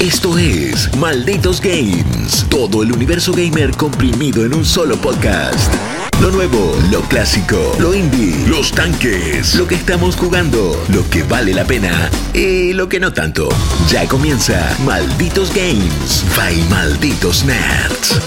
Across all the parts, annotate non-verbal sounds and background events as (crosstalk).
Esto es Malditos Games. Todo el universo gamer comprimido en un solo podcast. Lo nuevo, lo clásico, lo indie, los tanques, lo que estamos jugando, lo que vale la pena y lo que no tanto. Ya comienza Malditos Games by Malditos Nerds.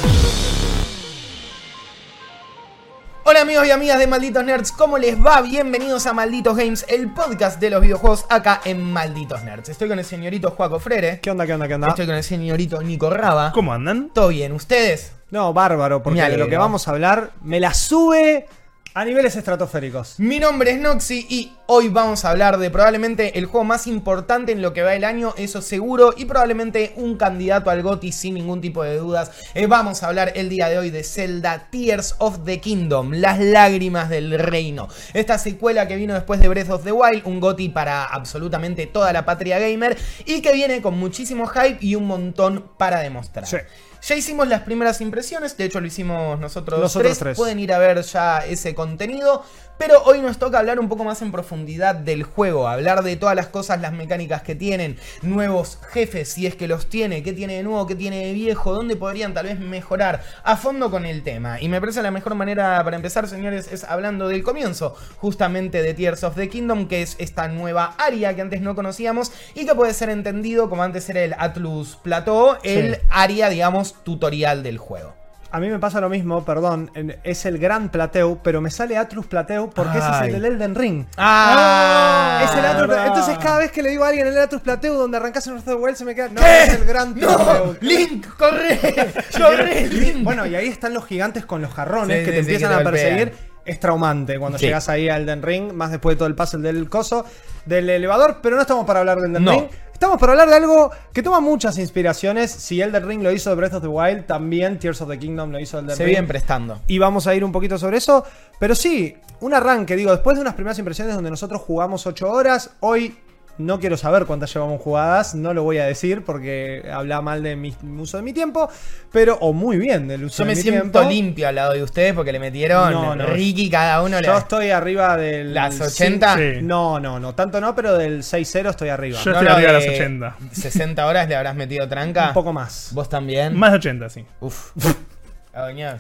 Hola amigos y amigas de Malditos Nerds, ¿cómo les va? Bienvenidos a Malditos Games, el podcast de los videojuegos acá en Malditos Nerds. Estoy con el señorito Juaco Frere. ¿Qué onda, qué onda, qué onda? Estoy con el señorito Nico Raba. ¿Cómo andan? ¿Todo bien? ¿Ustedes? No, bárbaro, porque de lo que vamos a hablar me la sube a niveles estratosféricos. Mi nombre es Noxy y hoy vamos a hablar de probablemente el juego más importante en lo que va el año, eso seguro, y probablemente un candidato al GOTY sin ningún tipo de dudas. Eh, vamos a hablar el día de hoy de Zelda Tears of the Kingdom, las lágrimas del reino. Esta secuela que vino después de Breath of the Wild, un GOTY para absolutamente toda la patria gamer y que viene con muchísimo hype y un montón para demostrar. Sí. Ya hicimos las primeras impresiones, de hecho lo hicimos nosotros, Nosotros tres. tres. Pueden ir a ver ya ese contenido. Pero hoy nos toca hablar un poco más en profundidad del juego, hablar de todas las cosas, las mecánicas que tienen, nuevos jefes, si es que los tiene, qué tiene de nuevo, qué tiene de viejo, dónde podrían tal vez mejorar a fondo con el tema. Y me parece la mejor manera para empezar, señores, es hablando del comienzo, justamente de Tears of the Kingdom, que es esta nueva área que antes no conocíamos y que puede ser entendido como antes era el Atlus Plateau, el Sí. área, digamos, tutorial del juego. A mí me pasa lo mismo, perdón, es el Gran Plateu, pero me sale Atlus Plateu porque ese es el del Elden Ring. Ah, es el verdad. Entonces cada vez que le digo a alguien el Atlus Plateu donde arrancas en Breath of the Wild se me queda... No, ¿Qué? es el Gran ¡No! Plateu. ¡Link! ¡Corre! (laughs) ¡Corre, Link! Bueno, y ahí están los gigantes con los jarrones Sí, que te sí, empiezan que te a perseguir. Es traumante cuando Sí. llegas ahí al Elden Ring, más después de todo el puzzle del coso, del elevador, pero no estamos para hablar del Elden No. Ring. Estamos para hablar de algo que toma muchas inspiraciones. Si Elden Ring lo hizo de Breath of the Wild, también Tears of the Kingdom lo hizo de Elden se Ring. vienen prestando. Y vamos a ir un poquito sobre eso. Pero sí, un arranque, digo, después de unas primeras impresiones donde nosotros jugamos 8 horas, hoy no quiero saber cuántas llevamos jugadas, no lo voy a decir porque habla mal de mi uso de mi tiempo, pero, o muy bien del uso Yo de me mi siento tiempo. limpio al lado de ustedes porque le metieron No, no. Ricky cada uno. Yo le- estoy arriba del. ¿Las 80? Sí. No, no, no, tanto no, pero del 6-0 estoy arriba. Yo- estoy arriba de las 80. 60 horas le habrás metido tranca. Un poco más. ¿Vos también? Más de 80, sí. Uf. (laughs)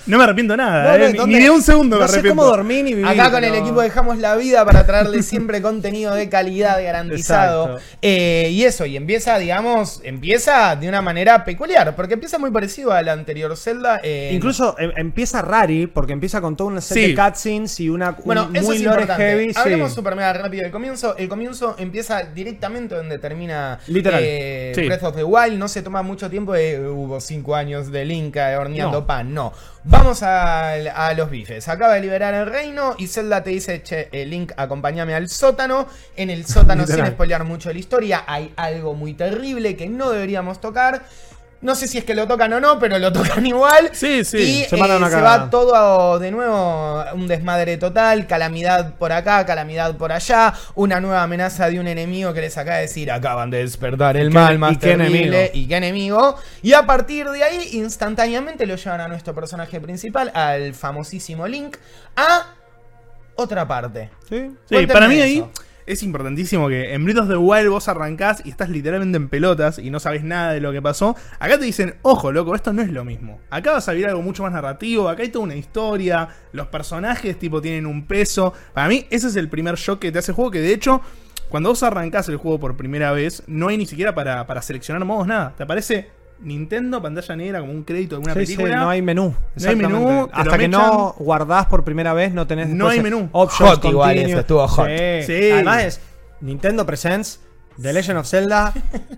No me arrepiento nada, ¿Dónde- eh, ni- dónde- ni de un segundo no me sé arrepiento. cómo dormir ni vivir. Acá con el equipo dejamos la vida para traerle siempre (laughs) contenido de calidad garantizado. Exacto. Eh, y eso, y empieza, digamos, empieza de una manera peculiar, porque empieza muy parecido a la anterior Zelda. eh, Incluso em- empieza Rari, porque empieza con toda una serie Sí. de cutscenes y una un Bueno, eso muy es lore importante. heavy. sí. Hablemos super mega rápido del comienzo. El comienzo empieza directamente donde termina Literal. eh, Sí. Breath of the Wild. No se toma mucho tiempo. de, hubo cinco años de Link eh, horneando No. pan. No. Vamos a, a los bifes. Acaba de liberar el reino y Zelda te dice, che, eh, Link, acompáñame al sótano. En el sótano, (laughs) sin spoilear mucho la historia, hay algo muy terrible que no deberíamos tocar. No sé si es que lo tocan o no, pero lo (laughs) tocan igual. Sí, sí. Y Se eh, se va todo a- de nuevo un desmadre total, calamidad por acá, calamidad por allá, una nueva amenaza de un enemigo que les acaba de decir, acaban de despertar el qué- mal y más qué terrible enemigo. y qué enemigo. Y a partir de ahí, instantáneamente lo llevan a nuestro personaje principal, al famosísimo Link, a otra parte. Sí. Sí, para mí eso. ahí es importantísimo que en of the Wild vos arrancás y estás literalmente en pelotas y no sabes nada de lo que pasó. Acá te dicen, ojo, loco, esto no es lo mismo. Acá vas a ver algo mucho más narrativo, acá hay toda una historia, los personajes tipo tienen un peso. Para mí ese es el primer shock que te hace el juego, que de hecho, cuando vos arrancás el juego por primera vez, no hay ni siquiera para, para seleccionar modos, nada. Te aparece Nintendo, pantalla negra, como un crédito de una Sí, sí, película. no hay menú. No hay menú, Hasta que mechan. no guardás por primera vez, no tenés No hay menú. Options, Hot igual eso, estuvo hot. Sí. Sí. Además es Nintendo Presents The Legend of Zelda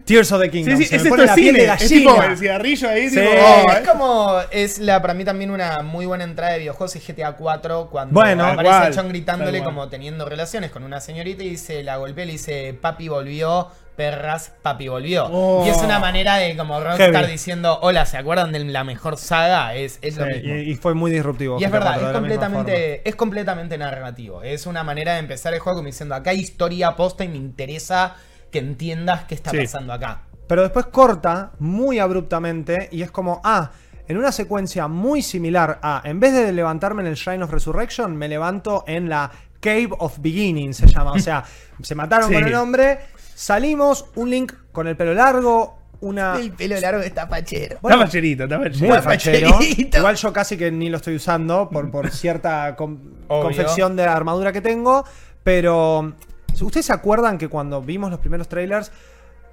Tears of the Kingdom. Sí, sí, Se es esto pone de la piel de cine. Es tipo el cigarrillo ahí, Sí. tipo. Eh, oh, es eh. como es la para mí también una muy buena entrada de videojuegos es GTA 4 cuando Bueno, aparece John gritándole como teniendo relaciones con una señorita y dice la golpea y le dice papi volvió perras papi volvió Oh. y es una manera de como Rockstar Heavy. diciendo hola se acuerdan de la mejor saga es, es lo mismo y, y fue muy disruptivo. y es verdad, es completamente, es completamente narrativo. Es una manera de empezar el juego como diciendo, acá hay historia posta y me interesa que entiendas qué está Sí. pasando acá. Pero después corta muy abruptamente y es como, ah, en una secuencia muy similar a, en vez de levantarme en el Shrine of Resurrection, me levanto en la Cave of Beginning, se llama. O sea, se mataron (laughs) Sí. con el hombre, salimos, un Link con el pelo largo, una. El pelo largo está fachero. Bueno, está facherito, está facherito. Muy fachero. facherito. Igual yo casi que ni lo estoy usando por, por (laughs) cierta confección de la armadura que tengo. Pero. ¿Ustedes se acuerdan que cuando vimos los primeros trailers?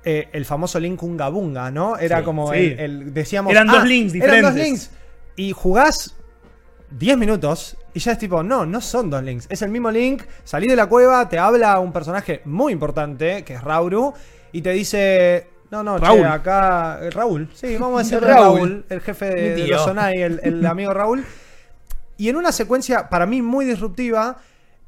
eh, el famoso Link Unga Bunga, ¿no? Era Sí, como sí. el, el- decíamos. Eran dos "Ah, links Eran dos diferentes". links. Y jugás 10 minutos y ya es tipo, no, no son dos links. Es el mismo link. Salí de la cueva, te habla un personaje muy importante, que es Rauru, y te dice. No, no, Raúl. che, acá. eh, Raúl, sí, vamos a (laughs) decir Raúl. Raúl, el jefe de, los Sonai, el, el (laughs) amigo Raúl. Y en una secuencia, para mí, muy disruptiva.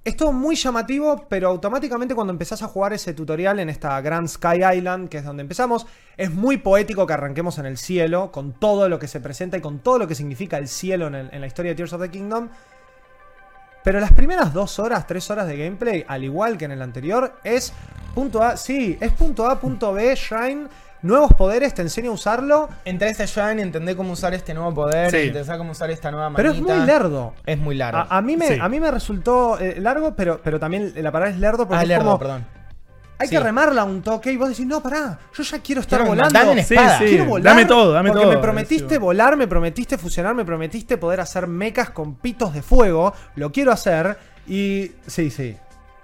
Es todo muy llamativo, pero automáticamente cuando empezás a jugar ese tutorial en esta Grand Sky Island, que es donde empezamos, es muy poético que arranquemos en el cielo, con todo lo que se presenta y con todo lo que significa el cielo en, el- en la historia de Tears of the Kingdom. Pero las primeras dos horas, tres horas de gameplay, al igual que en el anterior, es punto A, sí, es punto A, punto B, Shrine, nuevos poderes, te enseño a usarlo, Entré a este Shrine, entendé cómo usar este nuevo poder, Sí. entendé cómo usar esta nueva pero es manita. muy lerdo. Es muy largo. A, a mí me, Sí. a mí me resultó eh, largo, pero, pero también la palabra es lerdo porque ah, es lerdo, como, perdón. Hay Sí. que remarla un toque y vos decís, no, pará, yo ya quiero estar Quiero volando. maten en Sí, espada. sí. Quiero volar. Dame todo, dame porque todo. me prometiste volar, me prometiste fusionar, me prometiste poder hacer mechas con pitos de fuego. Lo quiero hacer. Y. Sí, sí.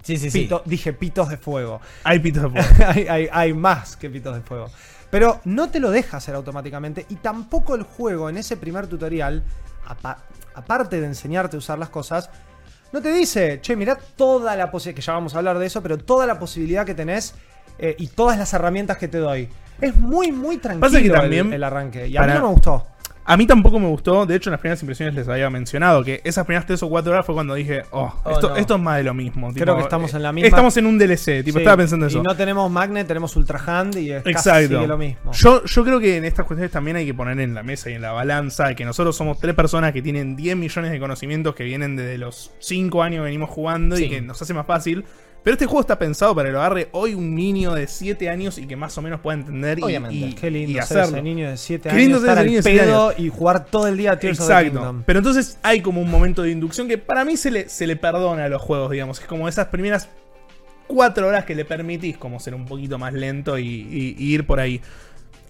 Sí, sí, sí. Pito- dije pitos de fuego. Hay pitos de fuego. (laughs) hay, hay- hay más que pitos de fuego. Pero no te lo deja hacer automáticamente. Y tampoco el juego en ese primer tutorial, apa- aparte de enseñarte a usar las cosas, no te dice, che, mirá toda la posibilidad, que ya vamos a hablar de eso, pero toda la posibilidad que tenés eh, y todas las herramientas que te doy. Es muy, muy tranquilo el- también el, arranque. Y a mí no me gustó. A mí tampoco me gustó. De hecho, en las primeras impresiones les había mencionado que esas primeras 3 o 4 horas fue cuando dije, oh, Oh, esto, no. esto es más de lo mismo. Creo que estamos en la misma- Estamos en un DLC. Tipo, Sí, estaba pensando eso. Y no tenemos Magnet, tenemos Ultra Hand y es casi Exacto. que lo mismo. Yo, yo creo que en estas cuestiones también hay que poner en la mesa y en la balanza que nosotros somos tres personas que tienen 10 millones de conocimientos que vienen desde los 5 años que venimos jugando Sí. y que nos hace más fácil. Pero este juego está pensado para que lo agarre hoy un niño de 7 años y que más o menos pueda entender y- Obviamente. y, Qué lindo y ser hacerlo. ese niño de 7 Qué años, lindo ser estar al niño pedo y jugar todo el día a Tears of the Exacto. Kingdom. Pero entonces hay como un momento de inducción que para mí se le, se le perdona a los juegos, digamos. Es como esas primeras cuatro horas que le permitís como ser un poquito más lento y, y- y ir por ahí.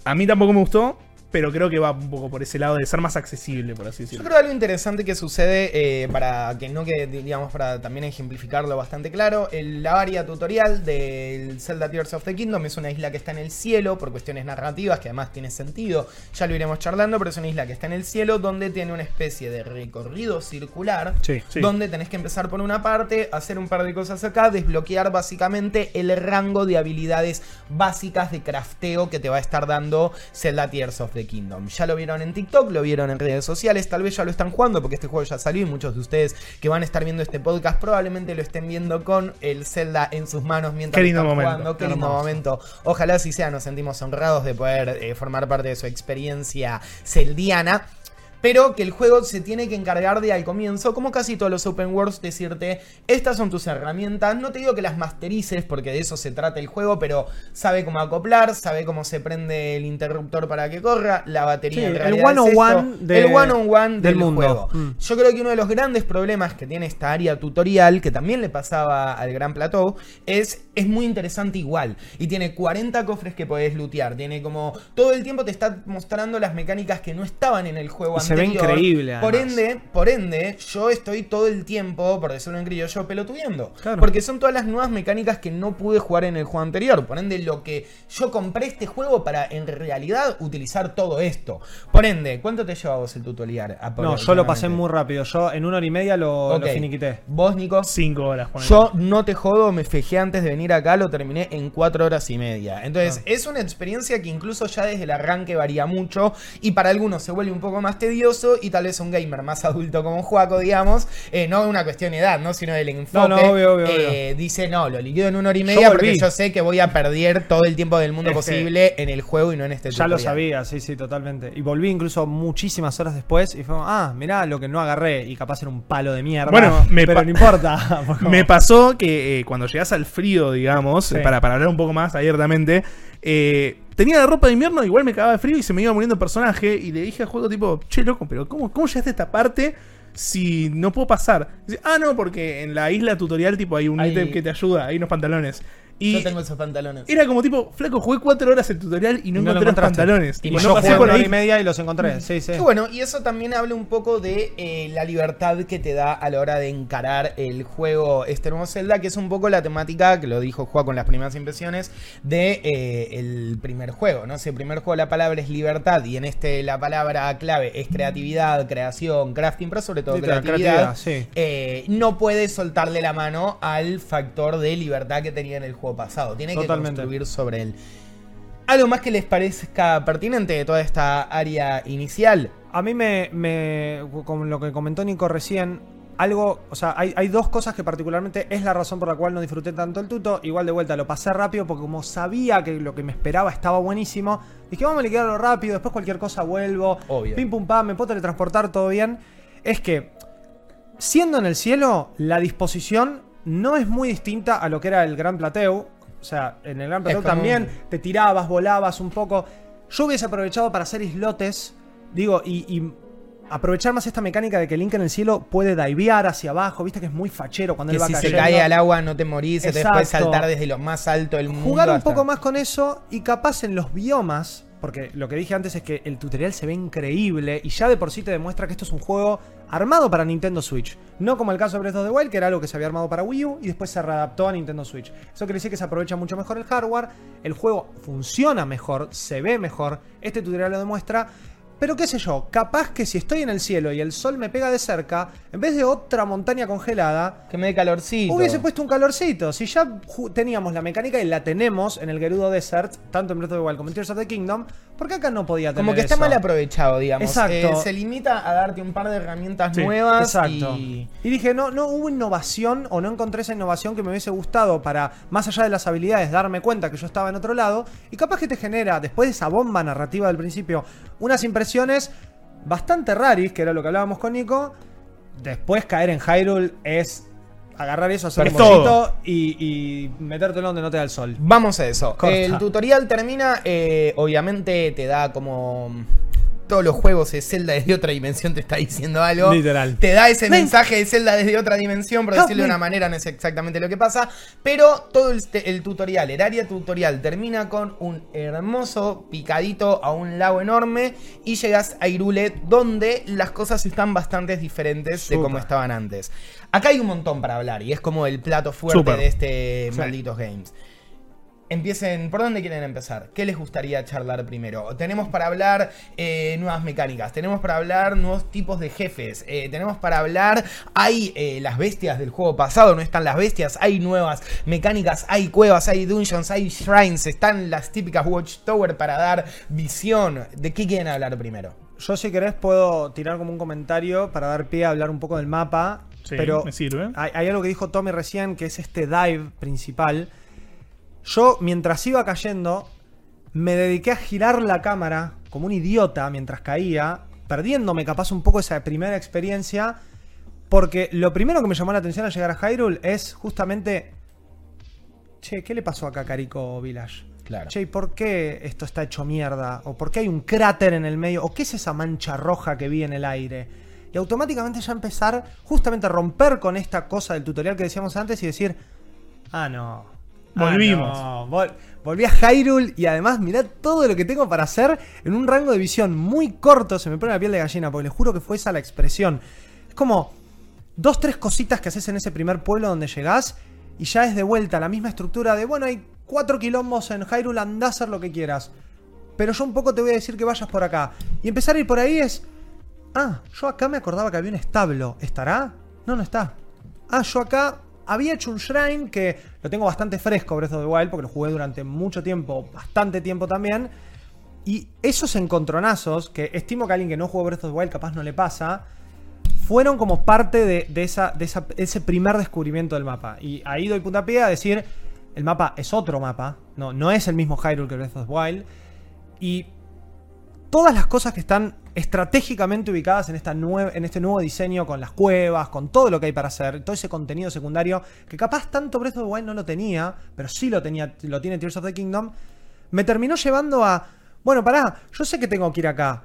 A mí tampoco me gustó, pero creo que va un poco por ese lado de ser más accesible, por así Yo decirlo. creo algo interesante que sucede, eh, para que no que digamos, para también ejemplificarlo bastante claro, el, la área tutorial del Zelda Tears of the Kingdom es una isla que está en el cielo por cuestiones narrativas, que además tiene sentido, ya lo iremos charlando, pero es una isla que está en el cielo donde tiene una especie de recorrido circular, Sí. Sí. donde tenés que empezar por una parte, hacer un par de cosas acá, desbloquear básicamente el rango de habilidades básicas de crafteo que te va a estar dando Zelda Tears of the Kingdom. Ya lo vieron en TikTok, lo vieron en redes sociales, tal vez ya lo están jugando porque este juego ya salió y muchos de ustedes que van a estar viendo este podcast probablemente lo estén viendo con el Zelda en sus manos mientras Qué lindo lo están momento. jugando. Qué lindo Hermoso. momento. Ojalá así sea, nos sentimos honrados de poder eh, formar parte de su experiencia celdiana. Pero que el juego se tiene que encargar de al comienzo, como casi todos los open worlds, decirte, estas son tus herramientas. No te digo que las masterices, porque de eso se trata el juego, pero sabe cómo acoplar, sabe cómo se prende el interruptor para que corra, la batería Sí, en el es one-on-one esto, de- el one-on-one del del, mundo. juego. Mm. Yo creo que uno de los grandes problemas que tiene esta área tutorial, que también le pasaba al Gran Plateau, es, es muy interesante igual. Y tiene 40 cofres que podés lootear. Tiene como. Todo el tiempo te está mostrando las mecánicas que no estaban en el juego Se ve increíble, Por ende, por ende, yo estoy todo el tiempo, por decirlo en criollo, pelotudeando. Claro. Porque son todas las nuevas mecánicas que no pude jugar en el juego anterior. Por ende, lo que yo compré este juego para en realidad utilizar todo esto. Por ende, ¿cuánto te lleva vos el tutorial? No, yo lo pasé muy rápido. Yo en una hora y media lo, Ok. lo finiquité. Vos, Nico. 5 horas. Yo no te jodo, me fijé antes de venir acá, lo terminé en 4 horas y media. Entonces, Ah. es una experiencia que incluso ya desde el arranque varía mucho y para algunos se vuelve un poco más tedioso y tal vez un gamer más adulto como Juaco, digamos, eh, no una cuestión de edad, ¿no? sino del enfoque, No, no, obvio, obvio, eh, dice, no, lo liquido en una hora y media porque volví. yo sé que voy a perder todo el tiempo del mundo Es que posible en el juego y no en este Ya lo sabía, sí, sí, totalmente. Y volví incluso muchísimas horas después y fue, ah, mirá lo que no agarré. Y capaz era un palo de mierda. Bueno, me pero no importa. (laughs) Me pasó que eh, cuando llegas al frío, digamos, Sí. para, para hablar un poco más abiertamente, eh, tenía la ropa de invierno, igual me cagaba de frío y se me iba muriendo el personaje. Y le dije al juego, tipo, che, loco, pero ¿cómo, cómo llegaste a esta parte si no puedo pasar? Dice, ah, no, porque en la isla tutorial, tipo, hay un Hay- ítem que te ayuda, hay unos pantalones. Y Yo tengo esos pantalones. era como tipo, flaco, jugué cuatro horas el tutorial y no, encontré los pantalones. Y Tipo, Y no yo pasé jugué por una hora ahí. y media y los encontré. Sí, sí. Y bueno, y eso también habla un poco de eh, la libertad que te da a la hora de encarar el juego este nuevo Zelda, que es un poco la temática, que lo dijo Juan con las primeras impresiones, de eh, el primer juego, ¿no? Si el primer juego la palabra es libertad y en este la palabra clave es creatividad, creación, crafting, pero sobre todo creatividad, creatividad, sí. eh, no puedes soltarle la mano al factor de libertad que tenía en el juego pasado. Tiene Totalmente. que construir sobre él. ¿Algo más que les parezca pertinente de toda esta área inicial? A mí me, me. Con lo que comentó Nico recién. Algo. O sea, hay, hay dos cosas que particularmente es la razón por la cual no disfruté tanto el tuto. Igual de vuelta lo pasé rápido porque como sabía que lo que me esperaba estaba buenísimo. Dije, vamos a liquidarlo rápido. Después cualquier cosa vuelvo. Obvio. Pim pum pam, me puedo teletransportar, todo bien. Es que. Siendo en el cielo, la disposición no es muy distinta a lo que era el Gran Plateu. O sea, en el Gran Plateu como también te tirabas, volabas un poco. Yo hubiese aprovechado para hacer islotes, digo, y, y aprovechar más esta mecánica de que Link en el cielo puede divear hacia abajo, viste que es muy fachero cuando Que él va si se cayendo. cae al agua no te morís, se te puede Exacto. saltar desde lo más alto del mundo. Jugar un hasta- poco más con eso y capaz en los biomas, porque lo que dije antes es que el tutorial se ve increíble y ya de por sí te demuestra que esto es un juego armado para Nintendo Switch. No como el caso de Breath of the Wild, que era algo que se había armado para Wii U y después se readaptó a Nintendo Switch. Eso quiere decir que se aprovecha mucho mejor el hardware, el juego funciona mejor, se ve mejor, este tutorial lo demuestra. Pero qué sé yo, capaz que si estoy en el cielo y el sol me pega de cerca, en vez de otra montaña congelada, Que me dé calorcito. Hubiese puesto un calorcito. Si ya teníamos la mecánica y la tenemos en el Gerudo Desert, tanto en Breath of the Wild como en Tears of the Kingdom, ¿por qué acá no podía tener Como que está eso? mal aprovechado, digamos. Exacto. Eh, se limita a darte un par de herramientas Sí, nuevas Exacto. y... Y dije, no, no hubo innovación o no encontré esa innovación que me hubiese gustado para, más allá de las habilidades, darme cuenta que yo estaba en otro lado. Y capaz que te genera, después de esa bomba narrativa del principio, unas impresiones bastante raris, que era lo que hablábamos con Nico. Después caer en Hyrule es agarrar eso, hacer un y, y metértelo donde no te da el sol. Vamos a eso. Corta. El tutorial termina, eh, obviamente te da como... Todos los juegos de Zelda desde otra dimensión te está diciendo algo. Literal. Te da ese mensaje de Zelda desde otra dimensión, por decirlo de una manera, no es exactamente lo que pasa. Pero todo el, el tutorial, el área tutorial, termina con un hermoso picadito a un lago enorme y llegas a Irule, donde las cosas están bastante diferentes de como estaban antes. Acá hay un montón para hablar y es como el plato fuerte de este Sí. malditos games. Empiecen, ¿por dónde quieren empezar? ¿Qué les gustaría charlar primero? Tenemos para hablar eh, nuevas mecánicas, tenemos para hablar nuevos tipos de jefes, eh, tenemos para hablar, hay eh, las bestias del juego pasado, no están las bestias, hay nuevas mecánicas, hay cuevas, hay dungeons, hay shrines, están las típicas Watchtower para dar visión. ¿De qué quieren hablar primero? Yo si querés puedo tirar como un comentario para dar pie a hablar un poco del mapa. Sí, pero me sirve. Hay, hay algo que dijo Tommy recién, que es este dive principal. Yo, mientras iba cayendo, me dediqué a girar la cámara como un idiota mientras caía, perdiéndome capaz un poco esa primera experiencia, porque lo primero que me llamó la atención al llegar a Hyrule es justamente... Che, ¿qué le pasó acá a Carico Village? Claro. Che, ¿y por qué esto está hecho mierda? ¿O por qué hay un cráter en el medio? ¿O qué es esa mancha roja que vi en el aire? Y automáticamente ya empezar justamente a romper con esta cosa del tutorial que decíamos antes y decir, ah, no. Ah, Volvimos. no, vol- volví a Hyrule y además mirá todo lo que tengo para hacer en un rango de visión muy corto. Se me pone la piel de gallina porque les juro que fue esa la expresión. Es como dos, tres cositas que haces en ese primer pueblo donde llegás y ya es de vuelta la misma estructura de, bueno, hay cuatro quilombos en Hyrule, andá a hacer lo que quieras. Pero yo un poco te voy a decir que vayas por acá. Y empezar a ir por ahí es, ah, yo acá me acordaba que había un establo. ¿Estará? No, no está. Ah, yo acá había hecho un shrine que lo tengo bastante fresco, Breath of the Wild, porque lo jugué durante mucho tiempo, bastante tiempo también. Y esos encontronazos, que estimo que a alguien que no jugó Breath of the Wild capaz no le pasa, fueron como parte de, esa, de ese primer descubrimiento del mapa. Y ahí doy puntapié a decir, el mapa es otro mapa, no, no es el mismo Hyrule que Breath of the Wild. Y todas las cosas que están estratégicamente ubicadas en, esta en este nuevo diseño, con las cuevas, con todo lo que hay para hacer, todo ese contenido secundario, que capaz tanto Breath of the Wild no lo tenía, pero sí lo, tenía, lo tiene Tears of the Kingdom, me terminó llevando a, bueno, pará, yo sé que tengo que ir acá,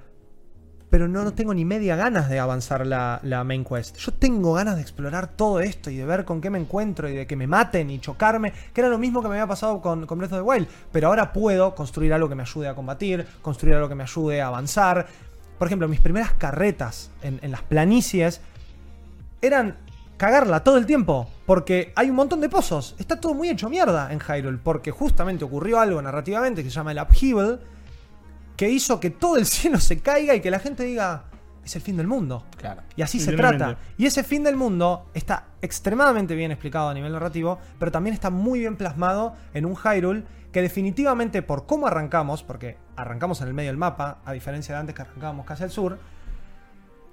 pero no, no tengo ni media ganas de avanzar la, la main quest. Yo tengo ganas de explorar todo esto y de ver con qué me encuentro y de que me maten y chocarme, que era lo mismo que me había pasado con Breath of the Wild. Pero ahora puedo construir algo que me ayude a combatir, construir algo que me ayude a avanzar. Por ejemplo, mis primeras carretas en, las planicies eran cagarla todo el tiempo. Porque hay un montón de pozos. Está todo muy hecho mierda en Hyrule. Porque justamente ocurrió algo narrativamente que se llama el Upheaval. Que hizo que todo el (laughs) cielo se caiga y que la gente diga. Es el fin del mundo. Claro. Y así se trata. Y ese fin del mundo está extremadamente bien explicado a nivel narrativo, pero también está muy bien plasmado en un Hyrule que definitivamente por cómo arrancamos, porque arrancamos en el medio del mapa, a diferencia de antes que arrancábamos casi al sur,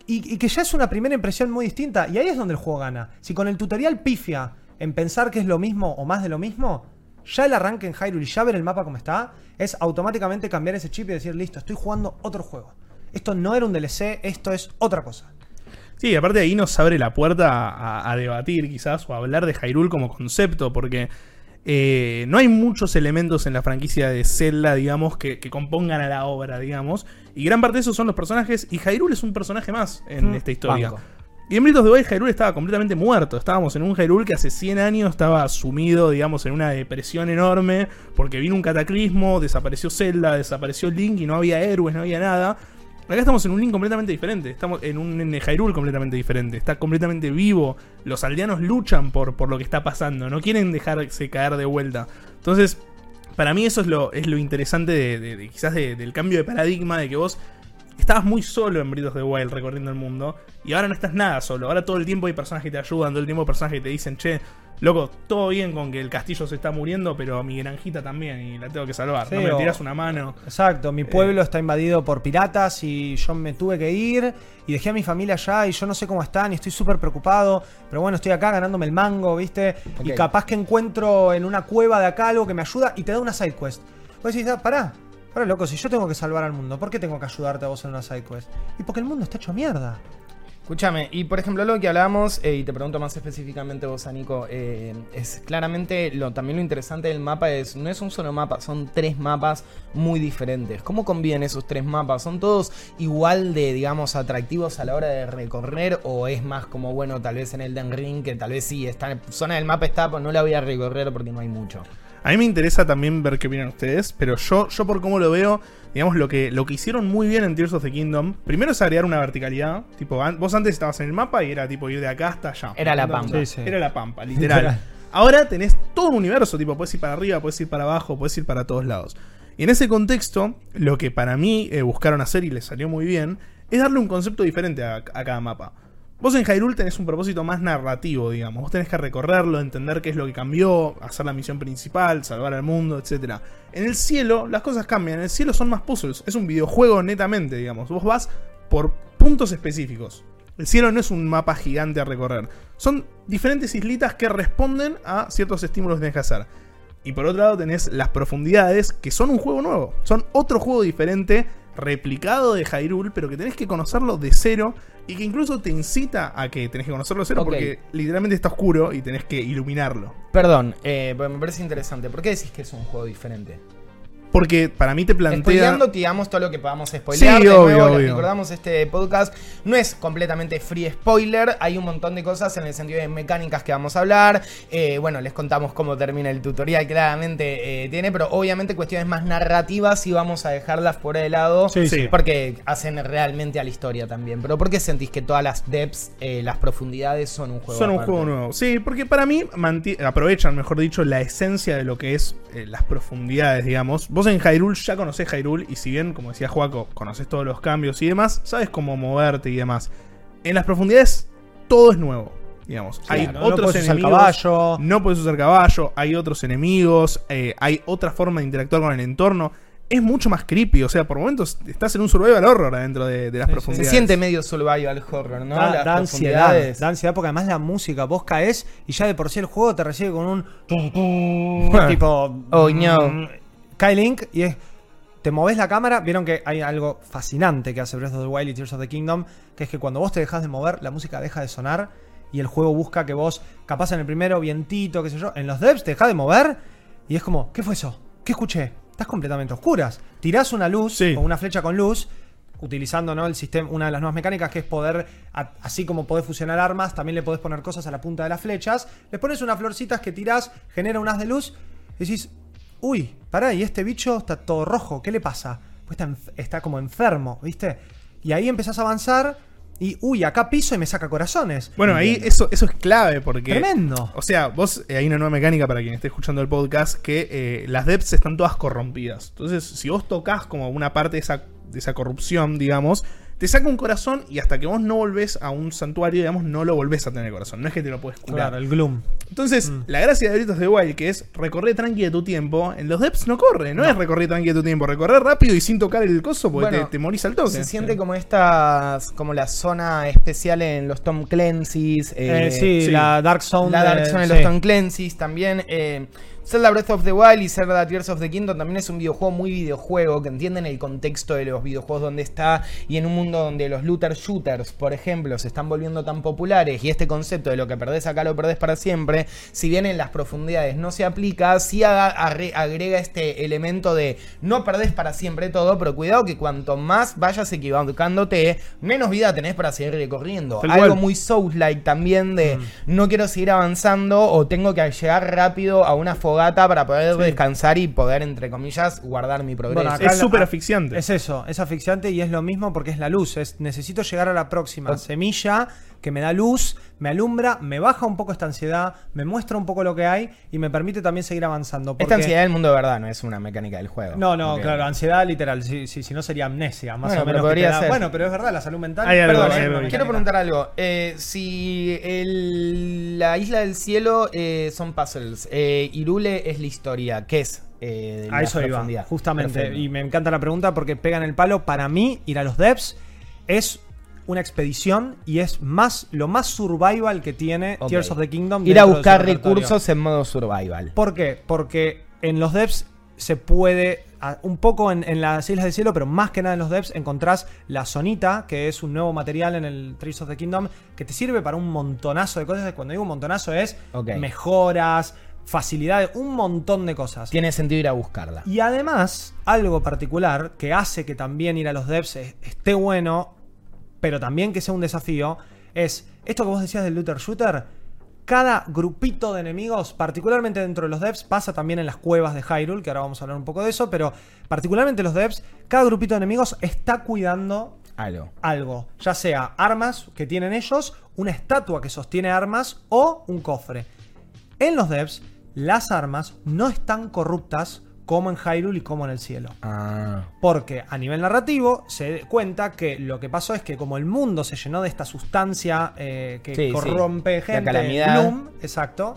y, y que ya es una primera impresión muy distinta, y ahí es donde el juego gana. Si con el tutorial pifia en pensar que es lo mismo o más de lo mismo, ya el arranque en Hyrule y ya ver el mapa como está, es automáticamente cambiar ese chip y decir, listo, estoy jugando otro juego. Esto no era un DLC, esto es otra cosa. Sí, aparte ahí nos abre la puerta a, a debatir quizás o a hablar de Hyrule como concepto, porque eh, no hay muchos elementos en la franquicia de Zelda, digamos, que, que compongan a la obra, digamos, y gran parte de esos son los personajes, y Hyrule es un personaje más en Mm, esta historia. banco. Y en of the Wild Hyrule estaba completamente muerto. Estábamos en un Hyrule que hace 100 años estaba sumido, digamos, en una depresión enorme porque vino un cataclismo, desapareció Zelda, desapareció Link y no había héroes, no había nada. Acá estamos en un Link completamente diferente. Estamos en un en Hyrule completamente diferente. Está completamente vivo. Los aldeanos luchan por, por lo que está pasando. No quieren dejarse caer de vuelta. Entonces, para mí eso es lo, es lo interesante de, quizás de- del cambio de paradigma de que vos estabas muy solo en Breath of the Wild recorriendo el mundo y ahora no estás nada solo. Ahora todo el tiempo hay personas que te ayudan, todo el tiempo hay personas que te dicen, che, loco, todo bien con que el castillo se está muriendo, pero mi granjita también y la tengo que salvar. Sí, no me o- tiras una mano. Exacto, mi pueblo está invadido por piratas y yo me tuve que ir y dejé a mi familia allá y yo no sé cómo están y estoy súper preocupado, pero bueno, estoy acá ganándome el mango, ¿viste? Y capaz que encuentro en una cueva de acá algo que me ayuda y te da una side quest. Vos decís, ah, pará, pará loco, si yo tengo que salvar al mundo, ¿por qué tengo que ayudarte a vos en una side quest? Y porque el mundo está hecho mierda. Escúchame, y por ejemplo lo que hablábamos, eh, y te pregunto más específicamente vos, Anico, eh, es claramente lo, también lo interesante del mapa es, no es un solo mapa, son tres mapas muy diferentes. ¿Cómo conviven esos tres mapas? ¿Son todos igual de, digamos, atractivos a la hora de recorrer? ¿O es más como, bueno, tal vez en Elden Ring, que tal vez sí, está en zona del mapa está, pues no la voy a recorrer porque no hay mucho? A mí me interesa también ver qué opinan ustedes, pero yo, yo por cómo lo veo, digamos, lo que, lo que hicieron muy bien en Tears of the Kingdom, primero es agregar una verticalidad. Tipo, an- vos antes estabas en el mapa y era tipo ir de acá hasta allá. Era la pampa. Sí, sí. Era la pampa, (laughs) literal. Literal. Ahora tenés todo un universo, tipo, puedes ir para arriba, puedes ir para abajo, puedes ir para todos lados. Y en ese contexto, lo que para mí eh, buscaron hacer y les salió muy bien, es darle un concepto diferente a, a cada mapa. Vos en Hyrule tenés un propósito más narrativo, digamos. Vos tenés que recorrerlo, entender qué es lo que cambió, hacer la misión principal, salvar al mundo, etc. En el cielo, las cosas cambian. En el cielo son más puzzles. Es un videojuego netamente, digamos. Vos vas por puntos específicos. El cielo no es un mapa gigante a recorrer. Son diferentes islitas que responden a ciertos estímulos que tenés que hacer. Y por otro lado tenés las profundidades, que son un juego nuevo. Son otro juego diferente, replicado de Hyrule, pero que tenés que conocerlo de cero. Y que incluso te incita a que tenés que conocerlo de cero porque literalmente está oscuro y tenés que iluminarlo. Perdón, eh, me parece interesante. ¿Por qué decís que es un juego diferente? Porque para mí te plantea... Spoileando, digamos todo lo que podamos spoilear. Sí, de obvio, nuevo, obvio. recordamos este podcast. No es completamente free spoiler. Hay un montón de cosas en el sentido de mecánicas que vamos a hablar. Eh, bueno, les contamos cómo termina el tutorial, claramente eh, tiene, pero obviamente cuestiones más narrativas y vamos a dejarlas fuera de lado. Sí, sí. Porque hacen realmente a la historia también. Pero ¿por qué sentís que todas las depths, eh, las profundidades son un juego Son un juego nuevo. Sí, porque para mí aprovechan, mejor dicho, la esencia de lo que es eh, las profundidades, digamos. Vos en Hyrule ya conocés Hyrule y si bien, como decía Joaco, conoces todos los cambios y demás, sabes cómo moverte y demás. En las profundidades todo es nuevo, digamos. hay no otros enemigos. caballo. No puedes usar caballo, hay otros enemigos, eh, hay otra forma de interactuar con el entorno. Es mucho más creepy, o sea, por momentos estás en un survival horror adentro de, de las Sí, sí. Se profundidades. siente medio survival horror, ¿no? Da, Las da ansiedad, profundidades. da ansiedad porque además la música, vos caes y ya de por sí el juego te recibe con un (laughs) tipo Oh, no. Mm, cae Link y es te moves la cámara, vieron que hay algo fascinante que hace Breath of the Wild y Tears of the Kingdom, que es que cuando vos te dejas de mover, la música deja de sonar y el juego busca que vos, capaz en el primero, vientito, qué sé yo, en los devs te dejas de mover y es como, ¿qué fue eso? ¿Qué escuché? Estás completamente a oscuras. Tirás una luz, Sí. o una flecha con luz, utilizando ¿no? el sistema, una de las nuevas mecánicas que es poder, a- así como podés fusionar armas, también le podés poner cosas a la punta de las flechas. Le pones unas florcitas que tirás, genera un haz de luz. Y decís, uy, pará, y este bicho está todo rojo, ¿qué le pasa? Pues está, como enfermo, ¿viste? Y ahí empezás a avanzar y, uy, acá piso y me saca corazones. Bueno, ahí eso, eso es clave porque. Tremendo. O sea, vos eh, hay una nueva mecánica para quien esté escuchando el podcast que eh, las depths están todas corrompidas. Entonces, si vos tocas como una parte de esa, de esa corrupción, digamos, te saca un corazón y hasta que vos no volvés a un santuario, digamos, no lo volvés a tener corazón. No es que te lo puedes curar. Claro, el gloom. Entonces, Mm. la gracia de Breath of the Wild, que es recorrer tranqui de tu tiempo, en los depths no corre, no, es recorrer tranqui de tu tiempo, recorrer rápido y sin tocar el coso porque Bueno, te, te morís al toque. Se siente como estas, como la zona especial en los Tom Clancy's. Eh, sí, sí. la Dark Zone. La Dark de- Zone en sí. los Tom Clancy's también. eh, Zelda Breath of the Wild y Zelda Tears of the Kingdom también es un videojuego muy videojuego, que entienden el contexto de los videojuegos donde está y en un mundo donde los looter shooters, por ejemplo, se están volviendo tan populares y este concepto de lo que perdés acá lo perdés para siempre, si bien en las profundidades no se aplica, sí agrega este elemento de no perdés para siempre todo, pero cuidado que cuanto más vayas equivocándote, menos vida tenés para seguir recorriendo. Tal Algo cual. muy Souls-like también de no quiero seguir avanzando o tengo que llegar rápido a una fogata para poder descansar y poder, entre comillas, guardar mi progreso. Bueno, es súper ah, asfixiante. Es eso, es asfixiante y es lo mismo porque es la luz. Es necesito llegar a la próxima semilla que me da luz, me alumbra, me baja un poco esta ansiedad, me muestra un poco lo que hay y me permite también seguir avanzando. Esta ansiedad del mundo de verdad no es una mecánica del juego. No, no, Porque- claro, ansiedad literal. Si, si, si no sería amnesia, más Bueno, o menos. podría da- ser. Bueno, pero es verdad, la salud mental. Algo, Perdón, hay eh, quiero preguntar algo. Eh, si el- la isla del cielo eh, son puzzles, eh, Irule es la historia, ¿qué es? Eh, A eso iba, justamente. Perfecto. Y me encanta la pregunta porque pega en el palo. Para mí, ir a los devs es una expedición y es más lo más survival que tiene Ok. Tears of the Kingdom. Ir a buscar recursos en modo survival. ¿Por qué? Porque en los devs se puede, un poco en, en las Islas del Cielo, pero más que nada en los devs, encontrás la sonita, que es un nuevo material en el Tears of the Kingdom, que te sirve para un montonazo de cosas. Cuando digo un montonazo es mejoras, facilidades, un montón de cosas. Tiene sentido ir a buscarla. Y además, algo particular que hace que también ir a los devs es- esté bueno, pero también que sea un desafío, es esto que vos decías del looter shooter. Cada grupito de enemigos, particularmente dentro de los devs, pasa también en las cuevas de Hyrule, que ahora vamos a hablar un poco de eso, pero particularmente los devs, cada grupito de enemigos está cuidando Algo. algo, ya sea armas que tienen ellos, una estatua que sostiene armas o un cofre. En los devs, las armas no están corruptas como en Hyrule y como en el cielo. Ah. Porque a nivel narrativo se cuenta que lo que pasó es que como el mundo se llenó de esta sustancia eh, que Sí, corrompe La gente. Gloom, exacto,